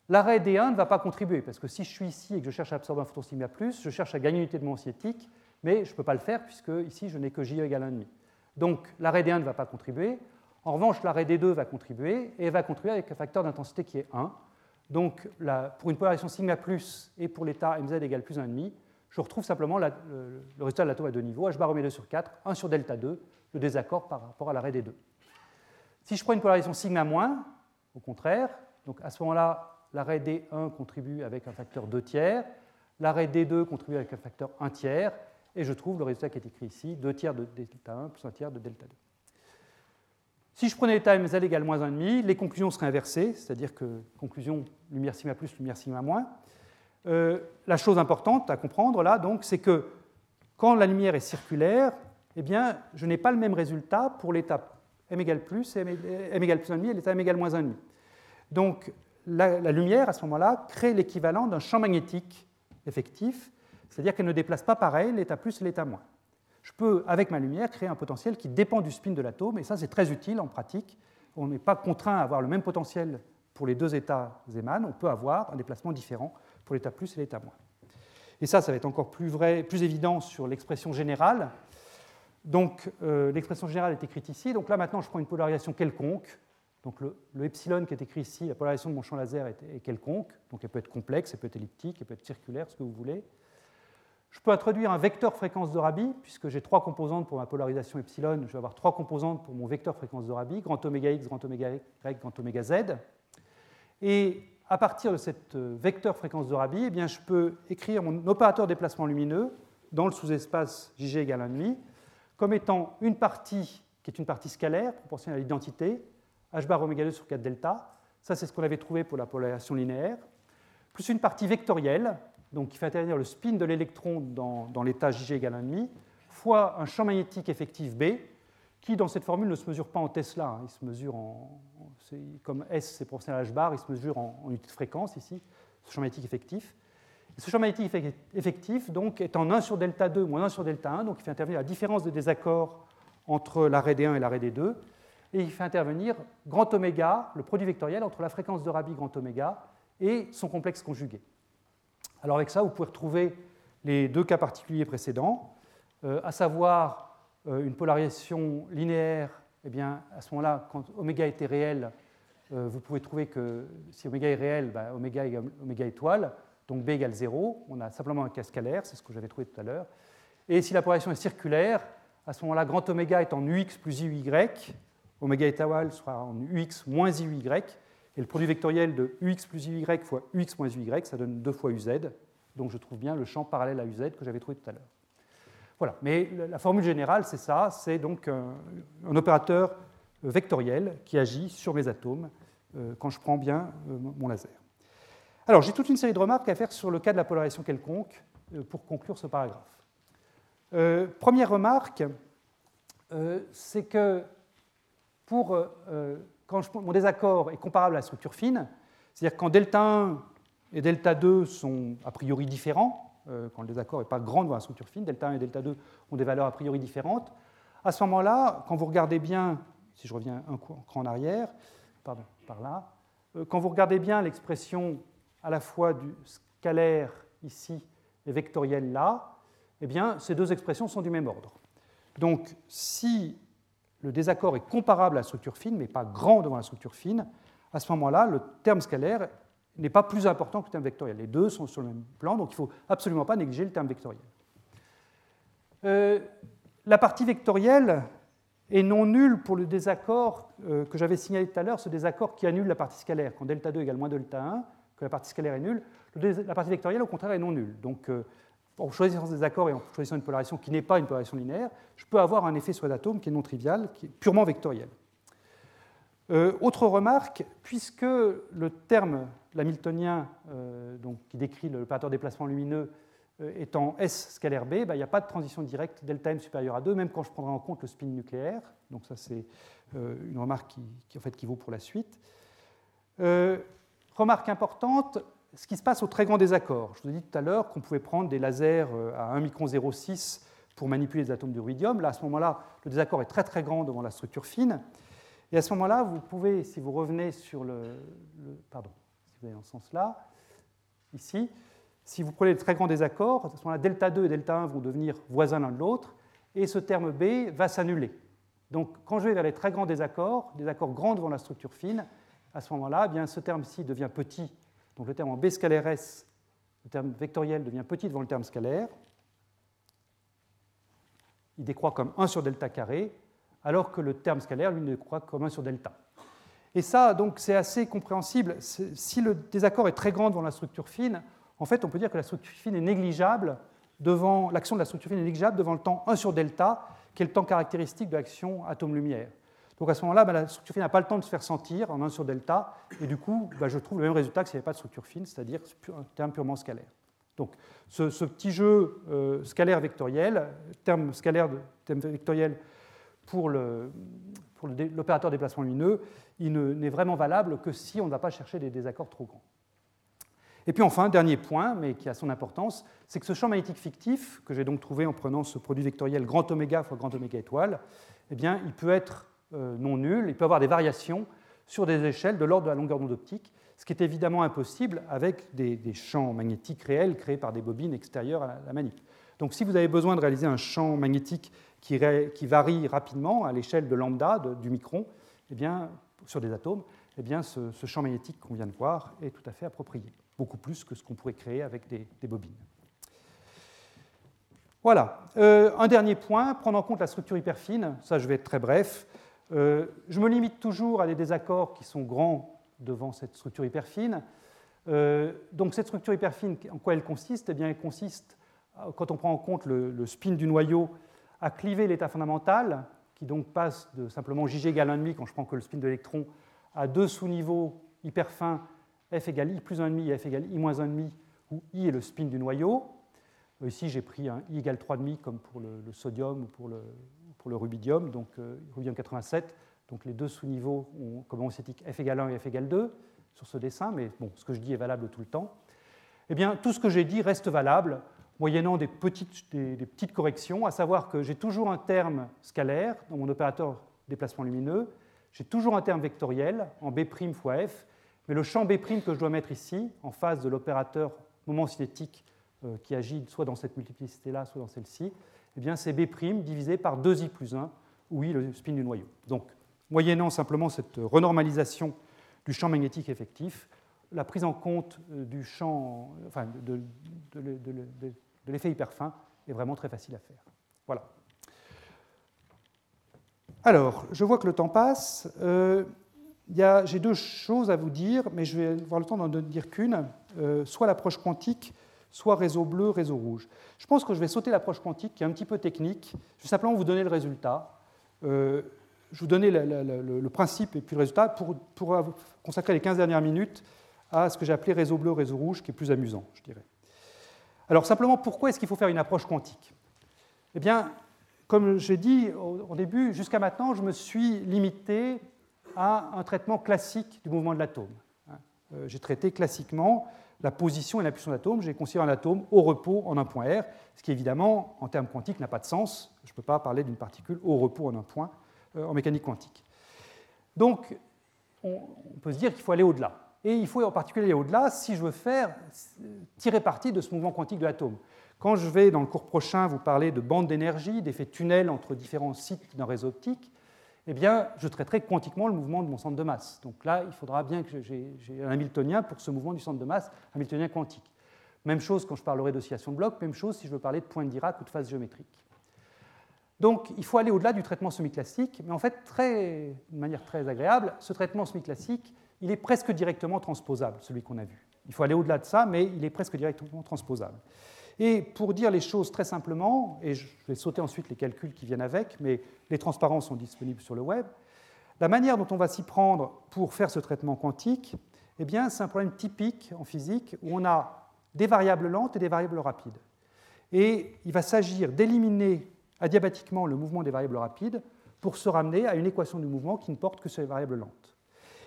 L'arrêt D1 ne va pas contribuer, parce que si je suis ici et que je cherche à absorber un photon sigma plus, je cherche à gagner une unité de moment cinétique, mais je ne peux pas le faire puisque ici je n'ai que J égale 1,5. Donc l'arrêt D1 ne va pas contribuer. En revanche, l'arrêt D2 va contribuer et va contribuer avec un facteur d'intensité qui est 1. Donc, pour une polarisation sigma plus et pour l'état mz égale plus 1,5, je retrouve simplement le, résultat de l'atome à deux niveaux, h bar 2 sur 4, 1 sur delta 2, le désaccord par rapport à l'arrêt des deux. Si je prends une polarisation sigma moins, au contraire, donc à ce moment-là, l'arrêt D1 contribue avec un facteur 2 tiers, l'arrêt D2 contribue avec un facteur 1 tiers, et je trouve le résultat qui est écrit ici, 2 tiers de delta 1 plus 1 tiers de delta 2. Si je prenais l'état mz égale moins 1,5, les conclusions seraient inversées, c'est-à-dire que conclusion lumière sigma plus, lumière sigma moins. Euh, la chose importante à comprendre là, donc, c'est que quand la lumière est circulaire, eh bien, je n'ai pas le même résultat pour l'état m égale plus, m égale plus 1,5 et l'état m égale moins 1,5. Donc, la lumière, à ce moment-là, crée l'équivalent d'un champ magnétique effectif, c'est-à-dire qu'elle ne déplace pas pareil l'état plus et l'état moins je peux, avec ma lumière, créer un potentiel qui dépend du spin de l'atome, et ça c'est très utile en pratique. On n'est pas contraint à avoir le même potentiel pour les deux états Zeeman, on peut avoir un déplacement différent pour l'état plus et l'état moins. Et ça, ça va être encore plus vrai, plus évident sur l'expression générale. Donc euh, l'expression générale est écrite ici. Donc là maintenant, je prends une polarisation quelconque. Donc le, epsilon qui est écrit ici, la polarisation de mon champ laser est, quelconque. Donc elle peut être complexe, elle peut être elliptique, elle peut être circulaire, ce que vous voulez. Je peux introduire un vecteur fréquence de Rabi, puisque j'ai trois composantes pour ma polarisation epsilon. Je vais avoir trois composantes pour mon vecteur fréquence de Rabi, grand oméga x, grand oméga y, grand oméga z. Et à partir de cette euh, vecteur fréquence de Rabi, eh bien, je peux écrire mon opérateur déplacement lumineux dans le sous-espace Jg égale 1,5 comme étant une partie qui est une partie scalaire proportionnelle à l'identité, h bar oméga 2 sur 4 delta. Ça, c'est ce qu'on avait trouvé pour la polarisation linéaire. Plus une partie vectorielle, donc qui fait intervenir le spin de l'électron dans, dans l'état Jg égale 1,5, fois un champ magnétique effectif B, qui dans cette formule ne se mesure pas en Tesla, hein. il se mesure en, comme S c'est proportionnel à h bar, il se mesure en, unité de fréquence ici, ce champ magnétique effectif. Ce champ magnétique effectif donc, est en 1 sur delta 2 moins 1 sur delta 1, donc il fait intervenir la différence de désaccord entre l'arrêt D1 et l'arrêt D2, et il fait intervenir grand oméga, le produit vectoriel entre la fréquence de Rabi grand oméga et son complexe conjugué. Alors avec ça, vous pouvez retrouver les deux cas particuliers précédents, euh, à savoir euh, une polarisation linéaire, eh bien, à ce moment-là, quand oméga était réel, euh, vous pouvez trouver que si oméga est réel, bah, oméga égale oméga étoile, donc b égale 0. On a simplement un cas scalaire, c'est ce que j'avais trouvé tout à l'heure. Et si la polarisation est circulaire, à ce moment-là, grand oméga est en ux plus iuy, oméga étoile sera en ux moins iuy, et le produit vectoriel de ux plus iuy fois ux moins iuy, ça donne 2 fois uz. Donc je trouve bien le champ parallèle à uz que j'avais trouvé tout à l'heure. Voilà, mais la formule générale, c'est ça, c'est donc un, opérateur vectoriel qui agit sur mes atomes euh, quand je prends bien euh, mon laser. Alors, j'ai toute une série de remarques à faire sur le cas de la polarisation quelconque euh, pour conclure ce paragraphe. première remarque, c'est que pour, quand mon désaccord est comparable à la structure fine, c'est-à-dire quand delta 1 et delta 2 sont a priori différents, euh, quand le désaccord n'est pas grand dans la structure fine, delta 1 et delta 2 ont des valeurs a priori différentes. À ce moment-là, quand vous regardez bien, si je reviens un cran en arrière, pardon, par là, euh, quand vous regardez bien l'expression à la fois du scalaire ici et vectoriel là, eh bien, ces deux expressions sont du même ordre. Donc, si le désaccord est comparable à la structure fine, mais pas grand devant la structure fine, à ce moment-là, le terme scalaire n'est pas plus important que le terme vectoriel. Les deux sont sur le même plan, donc il ne faut absolument pas négliger le terme vectoriel. Euh, la partie vectorielle est non nulle pour le désaccord euh, que j'avais signalé tout à l'heure, ce désaccord qui annule la partie scalaire. Quand delta 2 égale moins delta 1, que la partie scalaire est nulle, la partie vectorielle, au contraire, est non nulle. Donc, euh, en choisissant ce désaccord et en choisissant une polarisation qui n'est pas une polarisation linéaire, je peux avoir un effet sur l'atome qui est non trivial, qui est purement vectoriel. autre remarque, puisque le terme l'hamiltonien euh, donc, qui décrit l'opérateur déplacement lumineux euh, étant S scalaire B, bah, il n'y a pas de transition directe delta m supérieur à 2, même quand je prendrai en compte le spin nucléaire. Donc ça, c'est euh, une remarque qui, en fait, qui vaut pour la suite. remarque importante, ce qui se passe au très grand désaccord. Je vous ai dit tout à l'heure qu'on pouvait prendre des lasers à 1 micron 0,6 pour manipuler les atomes d'uridium. Là, à ce moment-là, le désaccord est très très grand devant la structure fine. Et à ce moment-là, vous pouvez, si vous revenez sur le pardon, vous allez dans ce sens-là, ici, si vous prenez de très grands désaccords, à ce moment-là, delta 2 et delta 1 vont devenir voisins l'un de l'autre, et ce terme B va s'annuler. Donc, quand je vais vers les très grands désaccords, des accords grands devant la structure fine, à ce moment-là, eh ce terme-ci devient petit. Donc, le terme en B scalaire S, le terme vectoriel devient petit devant le terme scalaire. Il décroît comme 1 sur delta carré, alors que le terme scalaire, lui, ne décroît comme 1 sur delta. Et ça, donc, c'est assez compréhensible. Si le désaccord est très grand devant la structure fine, en fait, on peut dire que la structure fine est négligeable devant l'action de la structure fine est négligeable devant le temps 1 sur delta, qui est le temps caractéristique de l'action atome-lumière. Donc à ce moment-là, bah, la structure fine n'a pas le temps de se faire sentir en 1 sur delta, et du coup, bah, je trouve le même résultat que s'il n'y avait pas de structure fine, c'est-à-dire un terme purement scalaire. Donc ce, petit jeu euh, scalaire vectoriel, terme scalaire de, terme vectoriel pour l'opérateur déplacement lumineux, il n'est vraiment valable que si on ne va pas chercher des désaccords trop grands. Et puis enfin, dernier point, mais qui a son importance, c'est que ce champ magnétique fictif, que j'ai donc trouvé en prenant ce produit vectoriel grand oméga fois grand oméga étoile, eh bien, il peut être non nul, il peut avoir des variations sur des échelles de l'ordre de la longueur d'onde optique, ce qui est évidemment impossible avec des, champs magnétiques réels créés par des bobines extérieures à la manip. Donc si vous avez besoin de réaliser un champ magnétique qui, varie rapidement à l'échelle de lambda, du micron, eh sur des atomes, eh bien, ce, champ magnétique qu'on vient de voir est tout à fait approprié, beaucoup plus que ce qu'on pourrait créer avec des, bobines. Voilà. Euh, un dernier point, prendre en compte la structure hyperfine. Ça, je vais être très bref. Euh, je me limite toujours à des désaccords qui sont grands devant cette structure hyperfine. Euh, donc cette structure hyperfine, en quoi elle consiste? Eh bien, Elle consiste, quand on prend en compte le, spin du noyau, à cliver l'état fondamental, qui donc passe de simplement J égale 1,5 quand je prends que le spin de l'électron, à deux sous-niveaux hyper fins, F égale I plus 1,5 et F égale I moins 1,5, où I est le spin du noyau. Euh, ici, j'ai pris un I égale 3,5 comme pour le, sodium ou pour le, pour le rubidium, donc rubidium 87. Donc les deux sous-niveaux ont comme cinétique f égale 1 et f égale 2 sur ce dessin, mais bon, ce que je dis est valable tout le temps. Eh bien, tout ce que j'ai dit reste valable, moyennant des petites, des, petites corrections, à savoir que j'ai toujours un terme scalaire dans mon opérateur déplacement lumineux, j'ai toujours un terme vectoriel en B' fois f, mais le champ B' que je dois mettre ici, en face de l'opérateur moment cinétique euh, qui agit soit dans cette multiplicité-là, soit dans celle-ci, eh bien c'est B' divisé par 2i plus 1, où i le spin du noyau. Donc moyennant simplement cette renormalisation du champ magnétique effectif, la prise en compte de, l'effet hyper fin est vraiment très facile à faire. Voilà. Alors, je vois que le temps passe. Euh, J'ai deux choses à vous dire, mais je vais avoir le temps d'en dire qu'une, euh, soit l'approche quantique, soit réseau bleu, réseau rouge. Je pense que je vais sauter l'approche quantique, qui est un petit peu technique. Je vais simplement vous donner le résultat. Euh, je vous donnais le, principe et puis le résultat pour, consacrer les 15 dernières minutes à ce que j'ai appelé réseau bleu, réseau rouge, qui est plus amusant, je dirais. Alors simplement, pourquoi est-ce qu'il faut faire une approche quantique? Eh bien, comme j'ai dit au, début, jusqu'à maintenant, je me suis limité à un traitement classique du mouvement de l'atome. Hein. Euh, j'ai traité classiquement la position et l'impulsion de l'atome. J'ai considéré un atome au repos en un point R, ce qui évidemment, en termes quantiques, n'a pas de sens. Je ne peux pas parler d'une particule au repos en un point. Euh, en mécanique quantique. Donc, on, peut se dire qu'il faut aller au-delà. Et il faut en particulier aller au-delà si je veux faire tirer parti de ce mouvement quantique de l'atome. Quand je vais, dans le cours prochain, vous parler de bandes d'énergie, d'effets tunnels entre différents sites d'un réseau optique, eh bien, je traiterai quantiquement le mouvement de mon centre de masse. Donc là, il faudra bien que j'ai un Hamiltonien pour ce mouvement du centre de masse, Hamiltonien quantique. Même chose quand je parlerai d'oscillation de bloc, même chose si je veux parler de point de Dirac ou de phase géométrique. Donc il faut aller au-delà du traitement semi-classique, mais en fait, très, de manière très agréable, ce traitement semi-classique, il est presque directement transposable, celui qu'on a vu. Il faut aller au-delà de ça, mais il est presque directement transposable. Et pour dire les choses très simplement, et je vais sauter ensuite les calculs qui viennent avec, mais les transparences sont disponibles sur le web, la manière dont on va s'y prendre pour faire ce traitement quantique, eh bien, c'est un problème typique en physique où on a des variables lentes et des variables rapides. Et il va s'agir d'éliminer adiabatiquement le mouvement des variables rapides pour se ramener à une équation du mouvement qui ne porte que sur les variables lentes.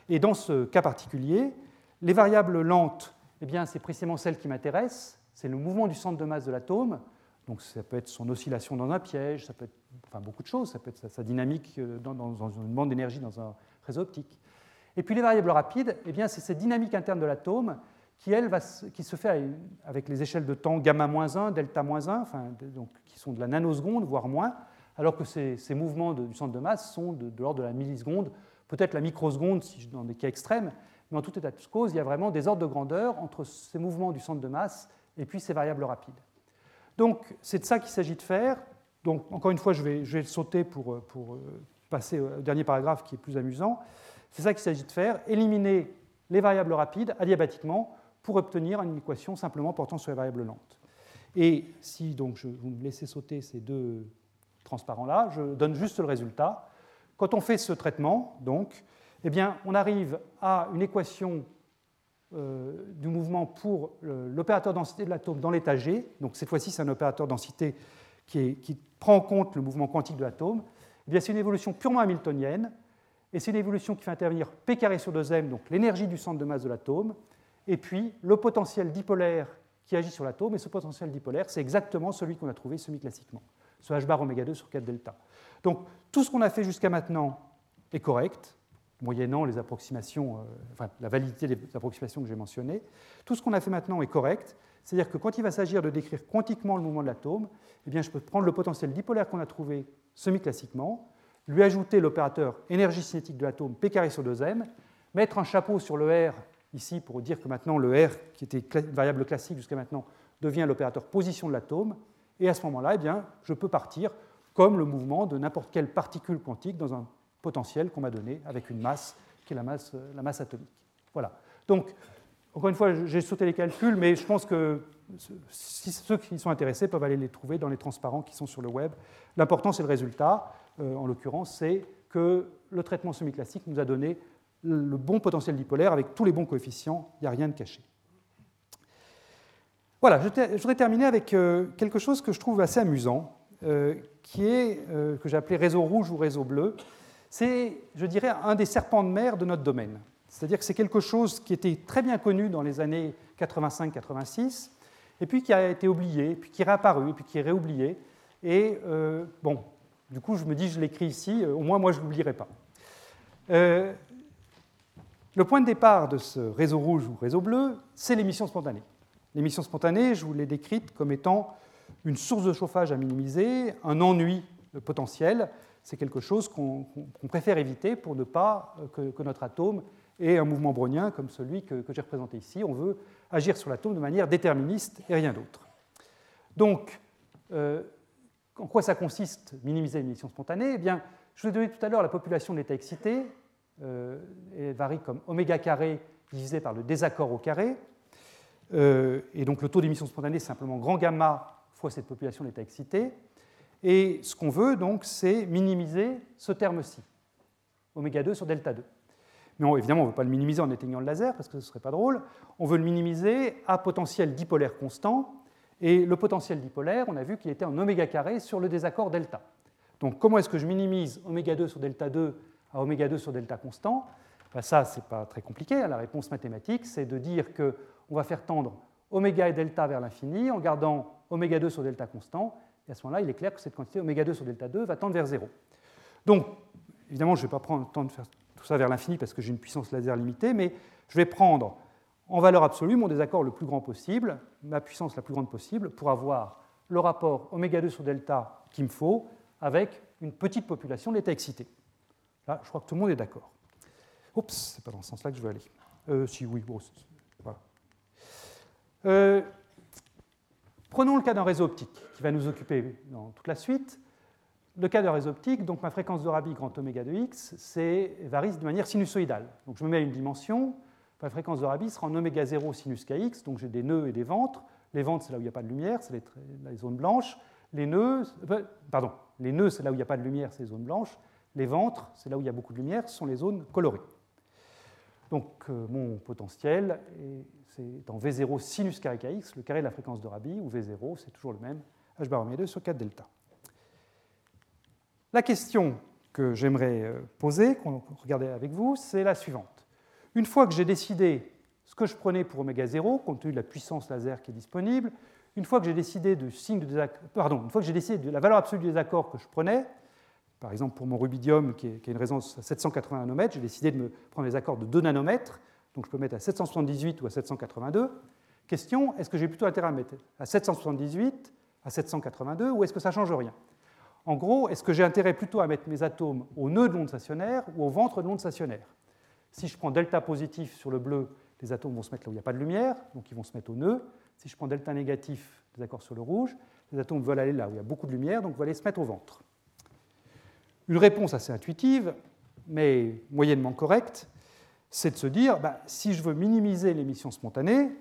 Et dans ce cas particulier, les variables lentes, eh c'est précisément celles qui m'intéressent, c'est le mouvement du centre de masse de l'atome, donc ça peut être son oscillation dans un piège, ça peut être enfin, beaucoup de choses, ça peut être sa, dynamique euh, dans, une bande d'énergie dans un réseau optique. Et puis les variables rapides, eh bien, c'est cette dynamique interne de l'atome qui, elle, va, qui se fait avec les échelles de temps gamma-1, delta-1, enfin, donc, qui sont de la nanoseconde, voire moins, alors que ces, mouvements du centre de masse sont de, l'ordre de la milliseconde, peut-être la microseconde si, dans des cas extrêmes, mais en tout état de cause, il y a vraiment des ordres de grandeur entre ces mouvements du centre de masse et puis ces variables rapides. Donc c'est de ça qu'il s'agit de faire. Donc encore une fois, je vais, je sauter pour, pour euh, passer au dernier paragraphe qui est plus amusant. C'est ça qu'il s'agit de faire, éliminer les variables rapides adiabatiquement pour obtenir une équation simplement portant sur les variables lentes. Et si donc je, vous me laissez sauter ces deux transparents-là, je donne juste le résultat. Quand on fait ce traitement, donc, eh bien, on arrive à une équation euh, du mouvement pour l'opérateur densité de l'atome dans l'état G. Donc cette fois-ci, c'est un opérateur densité qui, qui, prend en compte le mouvement quantique de l'atome. Eh c'est une évolution purement hamiltonienne, et c'est une évolution qui fait intervenir P carré sur 2m, donc l'énergie du centre de masse de l'atome, et puis le potentiel dipolaire qui agit sur l'atome, et ce potentiel dipolaire, c'est exactement celui qu'on a trouvé semi-classiquement, ce h bar oméga 2 sur 4 delta. Donc tout ce qu'on a fait jusqu'à maintenant est correct, moyennant les approximations, enfin, la validité des approximations que j'ai mentionnées. Tout ce qu'on a fait maintenant est correct, c'est-à-dire que quand il va s'agir de décrire quantiquement le mouvement de l'atome, eh je peux prendre le potentiel dipolaire qu'on a trouvé semi-classiquement, lui ajouter l'opérateur énergie cinétique de l'atome P carré sur 2m, mettre un chapeau sur le R ici pour dire que maintenant le R, qui était une variable classique jusqu'à maintenant, devient l'opérateur position de l'atome, et à ce moment-là, eh je peux partir comme le mouvement de n'importe quelle particule quantique dans un potentiel qu'on m'a donné avec une masse qui est la masse, la masse atomique. Voilà. Donc, encore une fois, j'ai sauté les calculs, mais je pense que ceux qui sont intéressés peuvent aller les trouver dans les transparents qui sont sur le web. L'important, c'est le résultat. Euh, en l'occurrence, c'est que le traitement semi-classique nous a donné le bon potentiel dipolaire avec tous les bons coefficients, il n'y a rien de caché. Voilà, je voudrais terminer avec euh, quelque chose que je trouve assez amusant, euh, qui est, que j'ai appelé réseau rouge ou réseau bleu. C'est, je dirais, un des serpents de mer de notre domaine. C'est-à-dire que c'est quelque chose qui était très bien connu dans les années 85-86, et puis qui a été oublié, puis qui est réapparu, puis qui est réoublié. Et euh, bon, du coup, je me dis, je l'écris ici, euh, au moins moi, je ne l'oublierai pas. Euh, le point de départ de ce réseau rouge ou réseau bleu, c'est l'émission spontanée. L'émission spontanée, je vous l'ai décrite comme étant une source de chauffage à minimiser, un ennui potentiel. C'est quelque chose qu'on préfère éviter pour ne pas que notre atome et un mouvement brownien comme celui que, j'ai représenté ici. On veut agir sur l'atome de manière déterministe et rien d'autre. Donc, euh, en quoi ça consiste, minimiser l'émission spontanée Eh bien, je vous ai donné tout à l'heure la population d'états excités. Euh, elle varie comme oméga carré divisé par le désaccord au carré. Euh, et donc, le taux d'émission spontanée, c'est simplement grand gamma fois cette population d'états excités. Et ce qu'on veut, donc, c'est minimiser ce terme-ci, oméga 2 sur delta 2. Mais évidemment, on ne veut pas le minimiser en éteignant le laser parce que ce ne serait pas drôle. On veut le minimiser à potentiel dipolaire constant. Et le potentiel dipolaire, on a vu qu'il était en oméga carré sur le désaccord delta. Donc comment est-ce que je minimise oméga 2 sur delta 2 à oméga 2 sur delta constant? Ben Ça, ce n'est pas très compliqué. Hein. La réponse mathématique, c'est de dire qu'on va faire tendre oméga et delta vers l'infini en gardant oméga 2 sur delta constant. Et à ce moment-là, il est clair que cette quantité oméga 2 sur delta 2 va tendre vers 0. Donc, évidemment, je ne vais pas prendre le temps de faire tout ça vers l'infini parce que j'ai une puissance laser limitée, mais je vais prendre en valeur absolue mon désaccord le plus grand possible, ma puissance la plus grande possible, pour avoir le rapport oméga 2 sur delta qu'il me faut avec une petite population d'états excités. Là, je crois que tout le monde est d'accord. Oups, c'est pas dans ce sens-là que je veux aller. Euh, si, oui, bon, voilà. Euh, prenons le cas d'un réseau optique qui va nous occuper dans toute la suite. Le cas de réseau optique, donc ma fréquence de Rabi grand oméga de x, varie de manière sinusoïdale. Donc je me mets à une dimension, ma fréquence de Rabi sera en oméga 0 sinus kx, donc j'ai des nœuds et des ventres. Les ventres, c'est là où il n'y a pas de lumière, c'est les, zones blanches. Les nœuds, euh, pardon, les nœuds, c'est là où il n'y a pas de lumière, c'est les zones blanches. Les ventres, c'est là où il y a beaucoup de lumière, ce sont les zones colorées. Donc euh, mon potentiel, c'est en V0 sinus carré kx, le carré de la fréquence de Rabi, ou V0, c'est toujours le même, h bar 2 sur 4 delta. La question que j'aimerais euh, poser, qu'on regardait avec vous, c'est la suivante. Une fois que j'ai décidé ce que je prenais pour oméga 0, compte tenu de la puissance laser qui est disponible, une fois que j'ai décidé de une fois que j'ai décidé de la valeur absolue des accords que je prenais, par exemple pour mon rubidium qui, est, une résonance à 780 nanomètres, j'ai décidé de me prendre des accords de 2 nanomètres, donc je peux mettre à 778 ou à 782. Question, est-ce que j'ai plutôt intérêt à mettre à 778, à 782, ou est-ce que ça ne change rien? En gros, est-ce que j'ai intérêt plutôt à mettre mes atomes au nœud de l'onde stationnaire ou au ventre de l'onde stationnaire? Si je prends delta positif sur le bleu, les atomes vont se mettre là où il n'y a pas de lumière, donc ils vont se mettre au nœud. Si je prends delta négatif, accords sur le rouge, les atomes veulent aller là où il y a beaucoup de lumière, donc vont aller se mettre au ventre. Une réponse assez intuitive, mais moyennement correcte, c'est de se dire, bah, si je veux minimiser l'émission spontanée,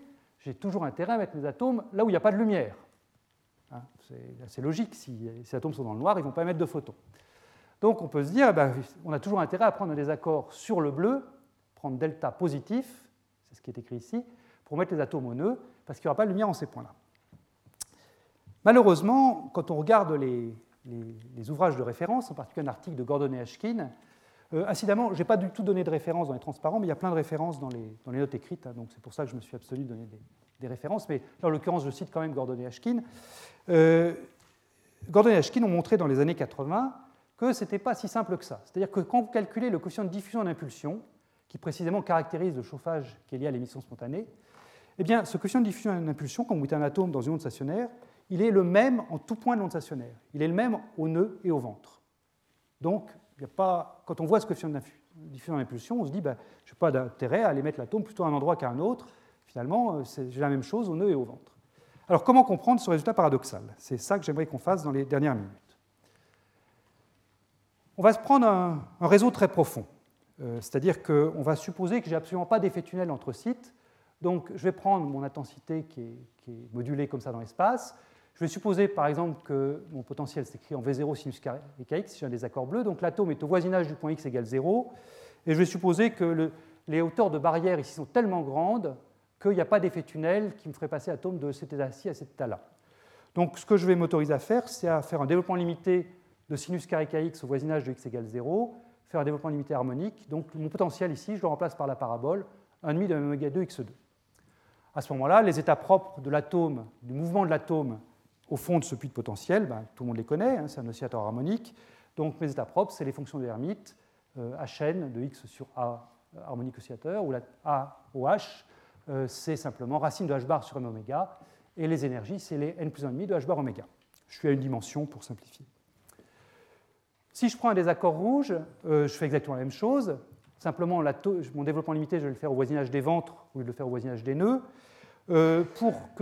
j'ai toujours intérêt à mettre mes atomes là où il n'y a pas de lumière. Hein, c'est assez logique. Si ces atomes sont dans le noir, ils ne vont pas émettre de photons. Donc on peut se dire, ben, on a toujours intérêt à prendre des accords sur le bleu, prendre delta positif, c'est ce qui est écrit ici, pour mettre les atomes au nœud, parce qu'il n'y aura pas de lumière en ces points-là. Malheureusement, quand on regarde les, ouvrages de référence, en particulier un article de Gordon et Ashkin, euh, incidemment, je n'ai pas du tout donné de référence dans les transparents, mais il y a plein de références dans les, notes écrites, hein, donc c'est pour ça que je me suis abstenu de donner des, des références, mais là, en l'occurrence, je cite quand même Gordon et Ashkin. Euh, Gordon et Ashkin ont montré dans les années 80 que ce n'était pas si simple que ça. C'est-à-dire que quand vous calculez le coefficient de diffusion d'impulsion, qui précisément caractérise le chauffage qui est lié à l'émission spontanée, eh bien, ce coefficient de diffusion d'impulsion, quand vous mettez un atome dans une onde stationnaire, il est le même en tout point de l'onde stationnaire. Il est le même au nœud et au ventre. Donc, il a pas, quand on voit ce coefficient de diffusion d'impulsion, on se dit, ben, je n'ai pas d'intérêt à aller mettre l'atome plutôt à un endroit qu'à un autre. Finalement, euh, j'ai la même chose au nœud et au ventre. Alors, comment comprendre ce résultat paradoxal? C'est ça que j'aimerais qu'on fasse dans les dernières minutes. On va se prendre un, réseau très profond. Euh, c'est-à-dire qu'on va supposer que j'ai absolument pas d'effet tunnel entre sites. Donc, je vais prendre mon intensité qui est modulée comme ça dans l'espace. Je vais supposer, par exemple, que mon potentiel s'écrit en V0 sinus carré kx, si j'ai un désaccord bleu. Donc, l'atome est au voisinage du point x égale 0. Et je vais supposer que les hauteurs de barrière ici sont tellement grandes qu'il n'y a pas d'effet tunnel qui me ferait passer l'atome de cet état-ci à cet état-là. Donc, ce que je vais m'autoriser à faire, c'est à faire un développement limité de sinus carré kx au voisinage de x égale 0, faire un développement limité harmonique. Donc mon potentiel ici, je le remplace par la parabole 1,5 de oméga 2 x2. À ce moment-là, les états propres de l'atome, du mouvement de l'atome au fond de ce puits de potentiel, ben, tout le monde les connaît, hein, c'est un oscillateur harmonique. Donc mes états propres, c'est les fonctions de Hermite, euh, Hn de x sur A harmonique oscillateur, ou la A euh, c'est simplement racine de h bar sur m oméga, et les énergies, c'est les n plus 1,5 de h bar oméga. Je suis à une dimension pour simplifier. Si je prends un désaccord rouge, euh, je fais exactement la même chose. Simplement, mon développement limité, je vais le faire au voisinage des ventres au lieu de le faire au voisinage des nœuds. Euh, pour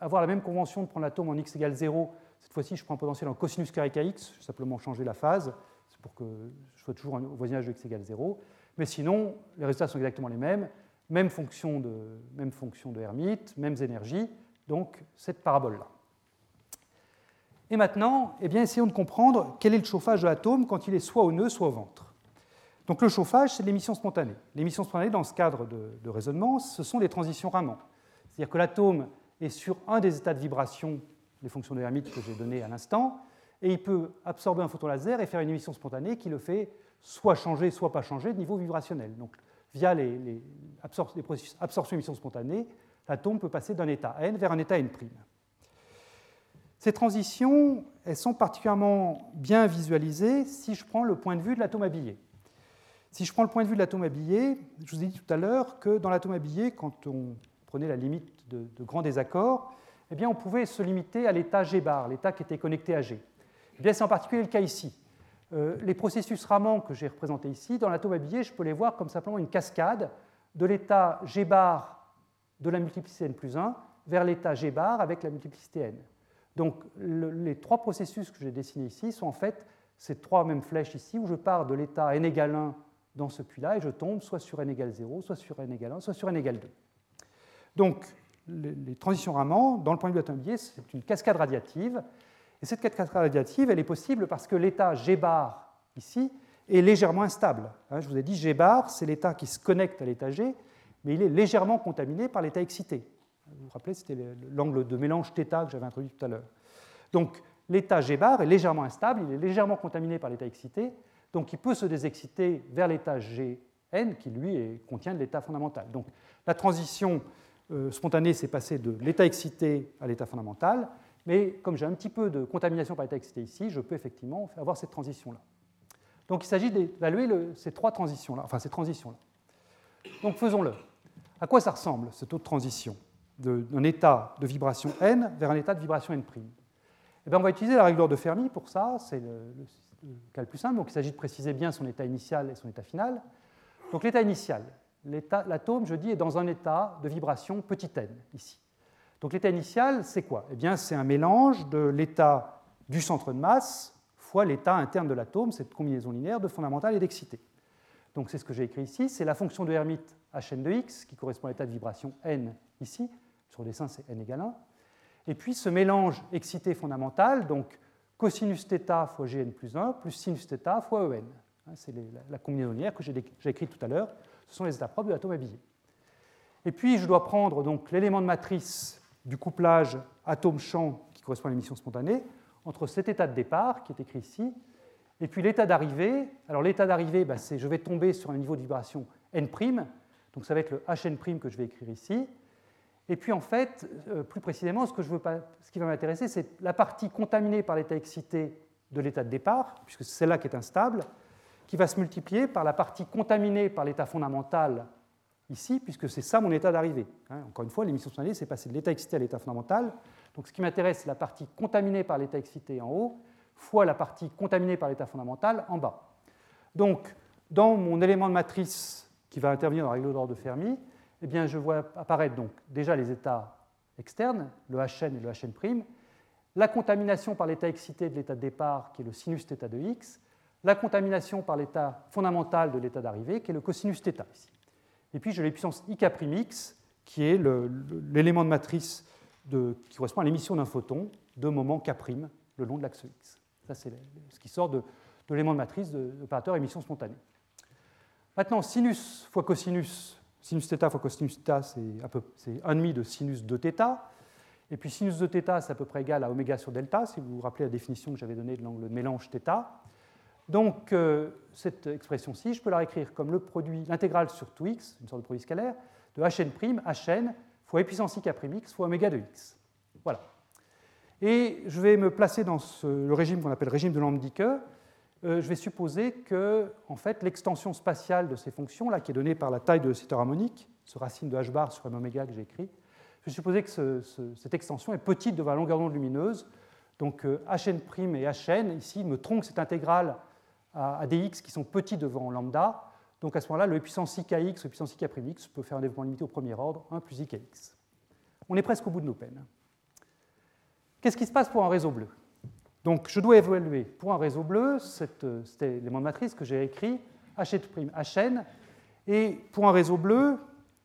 avoir la même convention de prendre l'atome en x égale 0, cette fois-ci, je prends un potentiel en cosinus carré kx. Je vais simplement changer la phase. C'est pour que je sois toujours au voisinage de x égale 0. Mais sinon, les résultats sont exactement les mêmes. Même fonction de, même fonction de Hermite, mêmes énergies. Donc, cette parabole-là. Et maintenant, eh bien, essayons de comprendre quel est le chauffage de l'atome quand il est soit au nœud, soit au ventre. Donc le chauffage, c'est l'émission spontanée. L'émission spontanée, dans ce cadre de, raisonnement, ce sont les transitions Raman. C'est-à-dire que l'atome est sur un des états de vibration, les fonctions de Hermite que j'ai données à l'instant, et il peut absorber un photon laser et faire une émission spontanée qui le fait soit changer, soit pas changer de niveau vibrationnel. Donc via les processus absorption-émission spontanée, l'atome peut passer d'un état n vers un état n'. Ces transitions, elles sont particulièrement bien visualisées si je prends le point de vue de l'atome habillé. Si je prends le point de vue de l'atome habillé, je vous ai dit tout à l'heure que dans l'atome habillé, quand on prenait la limite de, grands désaccords, eh bien, on pouvait se limiter à l'état G bar, l'état qui était connecté à G. Eh bien, c'est en particulier le cas ici. Euh, les processus Raman que j'ai représentés ici, dans l'atome habillé, je peux les voir comme simplement une cascade de l'état G bar de la multiplicité n plus 1 vers l'état G bar avec la multiplicité n. Donc les trois processus que j'ai dessinés ici sont en fait ces trois mêmes flèches ici où je pars de l'état n égale 1 dans ce puits-là et je tombe soit sur n égale 0, soit sur n égale 1, soit sur n égale 2. Donc les, transitions Raman, dans le point de vue atomier, c'est une cascade radiative. Et cette cascade radiative, elle est possible parce que l'état G bar ici est légèrement instable. Hein, je vous ai dit G bar, c'est l'état qui se connecte à l'état G, mais il est légèrement contaminé par l'état excité. Vous vous rappelez, c'était l'angle de mélange θ que j'avais introduit tout à l'heure. Donc l'état G bar est légèrement instable, il est légèrement contaminé par l'état excité, donc il peut se désexciter vers l'état Gn qui lui contient de l'état fondamental. Donc la transition euh, spontanée s'est passée de l'état excité à l'état fondamental, mais comme j'ai un petit peu de contamination par l'état excité ici, je peux effectivement avoir cette transition-là. Donc il s'agit d'évaluer ces trois transitions-là, enfin ces transitions-là. Donc faisons-le. À quoi ça ressemble, cette autre transition d'un état de vibration n vers un état de vibration n'. Eh bien, on va utiliser la règle de Fermi pour ça, c'est le, cas le plus simple. Donc, il s'agit de préciser bien son état initial et son état final. Donc, l'état initial, l'atome, je dis, est dans un état de vibration petit n, ici. Donc, l'état initial, c'est quoi? Eh bien, c'est un mélange de l'état du centre de masse fois l'état interne de l'atome, cette combinaison linéaire de fondamental et d'excité. Donc, c'est ce que j'ai écrit ici. C'est la fonction de Hermite Hn de x, qui correspond à l'état de vibration n ici, sur le dessin, c'est n égale 1. Et puis ce mélange excité fondamental, donc cosinus θ fois gn plus 1, plus sinus θ fois en. Hein, c'est la combinaison linéaire que j'ai écrite tout à l'heure. Ce sont les états propres de l'atome habillé. Et puis je dois prendre l'élément de matrice du couplage atome-champ qui correspond à l'émission spontanée entre cet état de départ qui est écrit ici et puis l'état d'arrivée. Alors l'état d'arrivée, bah, c'est je vais tomber sur un niveau de vibration n', donc ça va être le Hn' que je vais écrire ici. Et puis en fait, euh, plus précisément, ce, ce qui va m'intéresser, c'est la partie contaminée par l'état excité de l'état de départ, puisque c'est celle-là qui est instable, qui va se multiplier par la partie contaminée par l'état fondamental ici, puisque c'est ça mon état d'arrivée. Hein, encore une fois, l'émission spontanée, c'est passer de l'état excité à l'état fondamental. Donc ce qui m'intéresse, c'est la partie contaminée par l'état excité en haut, fois la partie contaminée par l'état fondamental en bas. Donc, dans mon élément de matrice qui va intervenir dans la règle d'ordre de Fermi, eh je vois apparaître donc déjà les états externes, le Hn et le Hn', la contamination par l'état excité de l'état de départ, qui est le sinus θ de x, la contamination par l'état fondamental de l'état d'arrivée, qui est le cosinus θ ici. Et puis j'ai les puissances IK'X, qui est l'élément de matrice qui correspond à l'émission d'un photon de moment K' le long de l'axe X. Ça, c'est ce qui sort de, l'élément de matrice de l'opérateur émission spontanée. Maintenant, sinus fois cosinus, sinus θ fois cosinus θ, c'est 1,5 de sinus de θ. Et puis sinus de θ, c'est à peu près égal à oméga sur delta, si vous vous rappelez la définition que j'avais donnée de l'angle de mélange θ. Donc, euh, cette expression-ci, je peux la réécrire comme le produit, l'intégrale sur tout x, une sorte de produit scalaire, de hn', hn, fois e puissance i x fois oméga de x. Voilà. Et je vais me placer dans le régime qu'on appelle régime de Lambdicke. Euh, je vais supposer que en fait, l'extension spatiale de ces fonctions, là, qui est donnée par la taille de cette harmonique, ce racine de h bar sur un oméga que j'ai écrit, je vais supposer que cette extension est petite devant la longueur d'onde lumineuse. Donc euh, hn' et hn, ici, me tronquent cette intégrale à, des x qui sont petits devant lambda. Donc à ce moment-là, le puissance ikx, le puissance ik'x peut faire un développement limité au premier ordre, 1 plus ikx. On est presque au bout de nos peines. Qu'est-ce qui se passe pour un réseau bleu? Donc je dois évaluer pour un réseau bleu cet, élément de matrice que j'ai écrit, Hn', Hn, et pour un réseau bleu,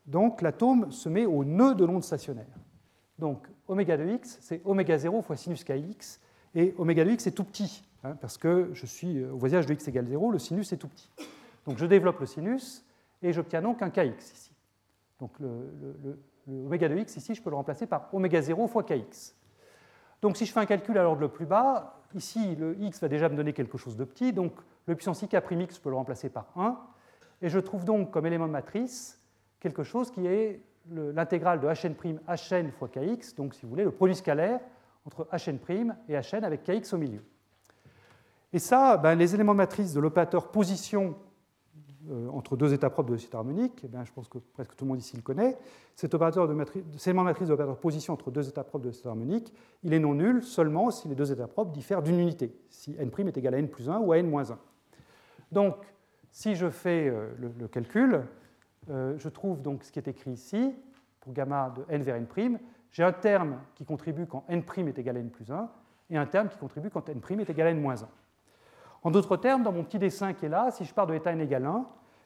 donc l'atome se met au nœud de l'onde stationnaire. Donc oméga de x, c'est oméga 0 fois sinus kx, et oméga de x est tout petit. Hein, parce que je suis au voisinage de x égale 0, le sinus est tout petit. Donc je développe le sinus et j'obtiens donc un kx ici. Donc le, de x ici, je peux le remplacer par oméga 0 fois kx. Donc si je fais un calcul à l'ordre le plus bas, ici le x va déjà me donner quelque chose de petit, donc le puissance ik', je peux le remplacer par 1, et je trouve donc comme élément de matrice quelque chose qui est l'intégrale de hn' hn fois kx, donc si vous voulez le produit scalaire entre hn' et hn avec kx au milieu. Et ça, ben, les éléments matrices de l'opérateur position euh, entre deux états propres de cette harmonique, eh bien, je pense que presque tout le monde ici le connaît. Cet opérateur de matrice, élément matrice de l'opérateur position entre deux états propres de cette harmonique, il est non nul seulement si les deux états propres diffèrent d'une unité, si n' est égal à n plus 1 ou à n moins 1. Donc, si je fais euh, le, calcul, euh, je trouve donc ce qui est écrit ici, pour gamma de n vers n', j'ai un terme qui contribue quand n' est égal à n plus 1, et un terme qui contribue quand n' est égal à n moins 1. En d'autres termes, dans mon petit dessin qui est là, si je pars de l'état n égale 1,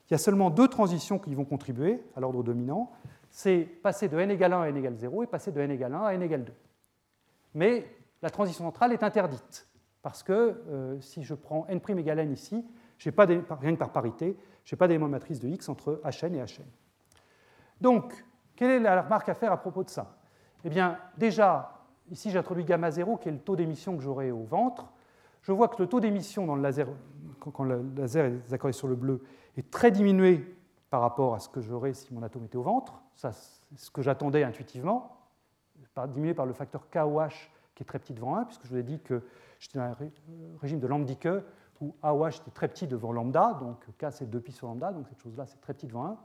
il y a seulement deux transitions qui vont contribuer à l'ordre dominant. C'est passer de n égale 1 à n égale 0 et passer de n égale 1 à n égale 2. Mais la transition centrale est interdite, parce que euh, si je prends n' égale n ici, rien que par parité, je n'ai pas d'élément matrice de x entre hn et hn. Donc, quelle est la remarque à faire à propos de ça? Eh bien, déjà, ici j'introduis gamma 0, qui est le taux d'émission que j'aurai au ventre je vois que le taux d'émission dans le quand le laser est accordé sur le bleu, est très diminué par rapport à ce que j'aurais si mon atome était au ventre. Ça, c'est ce que j'attendais intuitivement, diminué par le facteur KOH qui est très petit devant 1, puisque je vous ai dit que j'étais dans un régime de Lambdicke où AOH était très petit devant lambda, donc K c'est 2pi sur lambda, donc cette chose-là c'est très petit devant 1.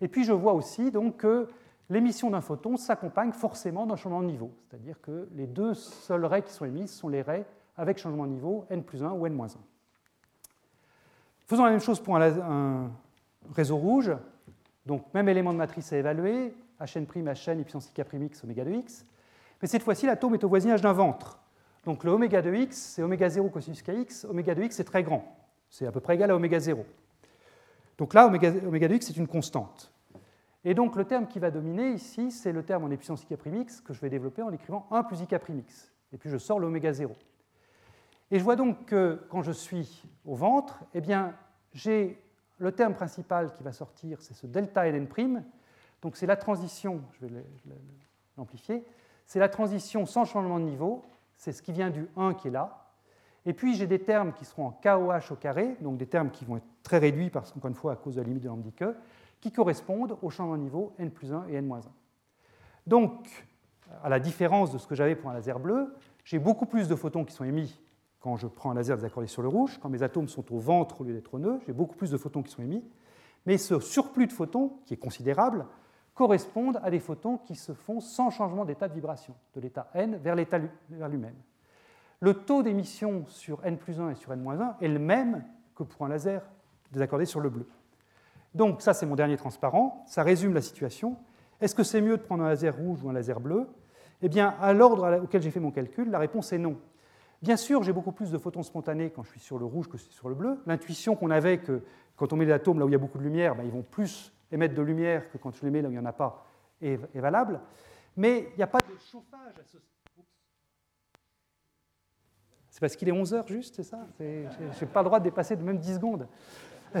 Et puis je vois aussi que l'émission d'un photon s'accompagne forcément d'un changement de niveau, c'est-à-dire que les deux seuls rays qui sont émises sont les rays avec changement de niveau n plus 1 ou n moins 1. Faisons la même chose pour un, réseau rouge. Donc, même élément de matrice à évaluer, Hn', Hn et puissance K'X, oméga de x. Mais cette fois-ci, l'atome est au voisinage d'un ventre. Donc, le oméga de x, c'est oméga 0 cosinus kx. Oméga de x, c'est très grand. C'est à peu près égal à oméga 0. Donc là, oméga, de x, c'est une constante. Et donc, le terme qui va dominer ici, c'est le terme en puissance K'X que je vais développer en écrivant 1 plus Ik'X. Et puis, je sors l'oméga 0. Et je vois donc que quand je suis au ventre, eh bien, j'ai le terme principal qui va sortir, c'est ce delta Ln'. Donc c'est la transition, je vais l'amplifier, c'est la transition sans changement de niveau, c'est ce qui vient du 1 qui est là. Et puis j'ai des termes qui seront en KOH au carré, donc des termes qui vont être très réduits, parce qu'encore une fois, à cause de la limite de Lambdicke, qui correspondent au changement de niveau n plus 1 et n moins 1. Donc, à la différence de ce que j'avais pour un laser bleu, j'ai beaucoup plus de photons qui sont émis quand je prends un laser désaccordé sur le rouge, quand mes atomes sont au ventre au lieu d'être au nœud, j'ai beaucoup plus de photons qui sont émis. Mais ce surplus de photons, qui est considérable, correspond à des photons qui se font sans changement d'état de vibration, de l'état n vers l'état vers lui-même. Le taux d'émission sur n plus 1 et sur n-1 est le même que pour un laser désaccordé sur le bleu. Donc ça, c'est mon dernier transparent. Ça résume la situation. Est-ce que c'est mieux de prendre un laser rouge ou un laser bleu? Eh bien, à l'ordre auquel j'ai fait mon calcul, la réponse est non. Bien sûr, j'ai beaucoup plus de photons spontanés quand je suis sur le rouge que sur le bleu. L'intuition qu'on avait que quand on met des atomes là où il y a beaucoup de lumière, ben, ils vont plus émettre de lumière que quand je les mets là où il n'y en a pas est, valable. Mais il n'y a pas de chauffage associé. C'est parce qu'il est 11 heures juste, c'est ça? Je n'ai pas le droit de dépasser de même 10 secondes.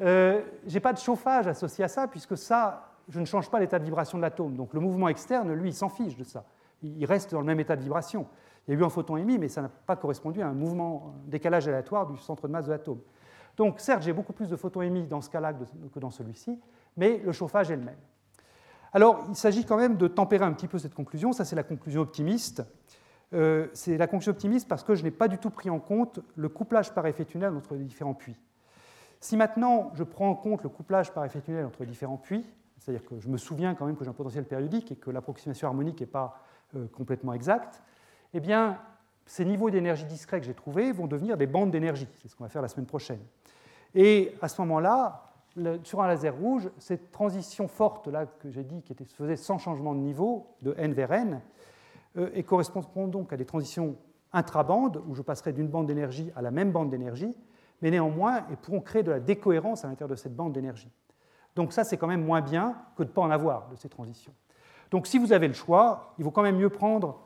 Euh, je n'ai pas de chauffage associé à ça, puisque ça, je ne change pas l'état de vibration de l'atome. Donc le mouvement externe, lui, il s'en fiche de ça. Il reste dans le même état de vibration. Il y a eu un photon émis, mais ça n'a pas correspondu à un mouvement, décalage aléatoire du centre de masse de l'atome. Donc certes, j'ai beaucoup plus de photons émis dans ce cas-là que dans celui-ci, mais le chauffage est le même. Alors, il s'agit quand même de tempérer un petit peu cette conclusion. Ça, c'est la conclusion optimiste. Euh, c'est la conclusion optimiste parce que je n'ai pas du tout pris en compte le couplage par effet tunnel entre les différents puits. Si maintenant je prends en compte le couplage par effet tunnel entre les différents puits, c'est-à-dire que je me souviens quand même que j'ai un potentiel périodique et que l'approximation harmonique n'est pas euh, complètement exacte, eh bien, ces niveaux d'énergie discrets que j'ai trouvés vont devenir des bandes d'énergie. C'est ce qu'on va faire la semaine prochaine. Et à ce moment-là, sur un laser rouge, cette transition forte là que j'ai dit qui se faisait sans changement de niveau, de n vers n, euh, et correspond donc à des transitions intrabandes, où je passerai d'une bande d'énergie à la même bande d'énergie, mais néanmoins, elles pourront créer de la décohérence à l'intérieur de cette bande d'énergie. Donc ça, c'est quand même moins bien que de ne pas en avoir de ces transitions. Donc si vous avez le choix, il vaut quand même mieux prendre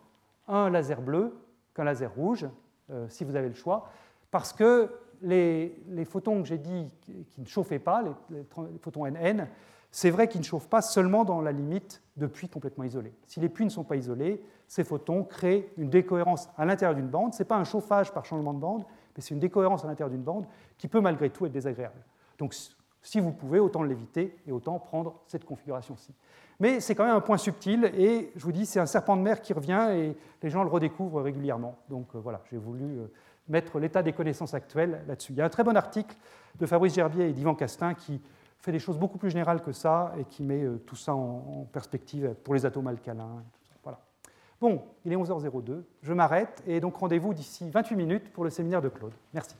un laser bleu qu'un laser rouge, euh, si vous avez le choix, parce que les, photons que j'ai dit qui ne chauffaient pas, les, photons NN, c'est vrai qu'ils ne chauffent pas seulement dans la limite de puits complètement isolés. Si les puits ne sont pas isolés, ces photons créent une décohérence à l'intérieur d'une bande. Ce n'est pas un chauffage par changement de bande, mais c'est une décohérence à l'intérieur d'une bande qui peut malgré tout être désagréable. Donc si vous pouvez, autant l'éviter et autant prendre cette configuration-ci. Mais c'est quand même un point subtil et je vous dis, c'est un serpent de mer qui revient et les gens le redécouvrent régulièrement. Donc euh, voilà, j'ai voulu euh, mettre l'état des connaissances actuelles là-dessus. Il y a un très bon article de Fabrice Gerbier et d'Yvan Castin qui fait des choses beaucoup plus générales que ça et qui met euh, tout ça en, perspective pour les atomes alcalins. Voilà. Bon, il est 11h02, je m'arrête et donc rendez-vous d'ici 28 minutes pour le séminaire de Claude. Merci.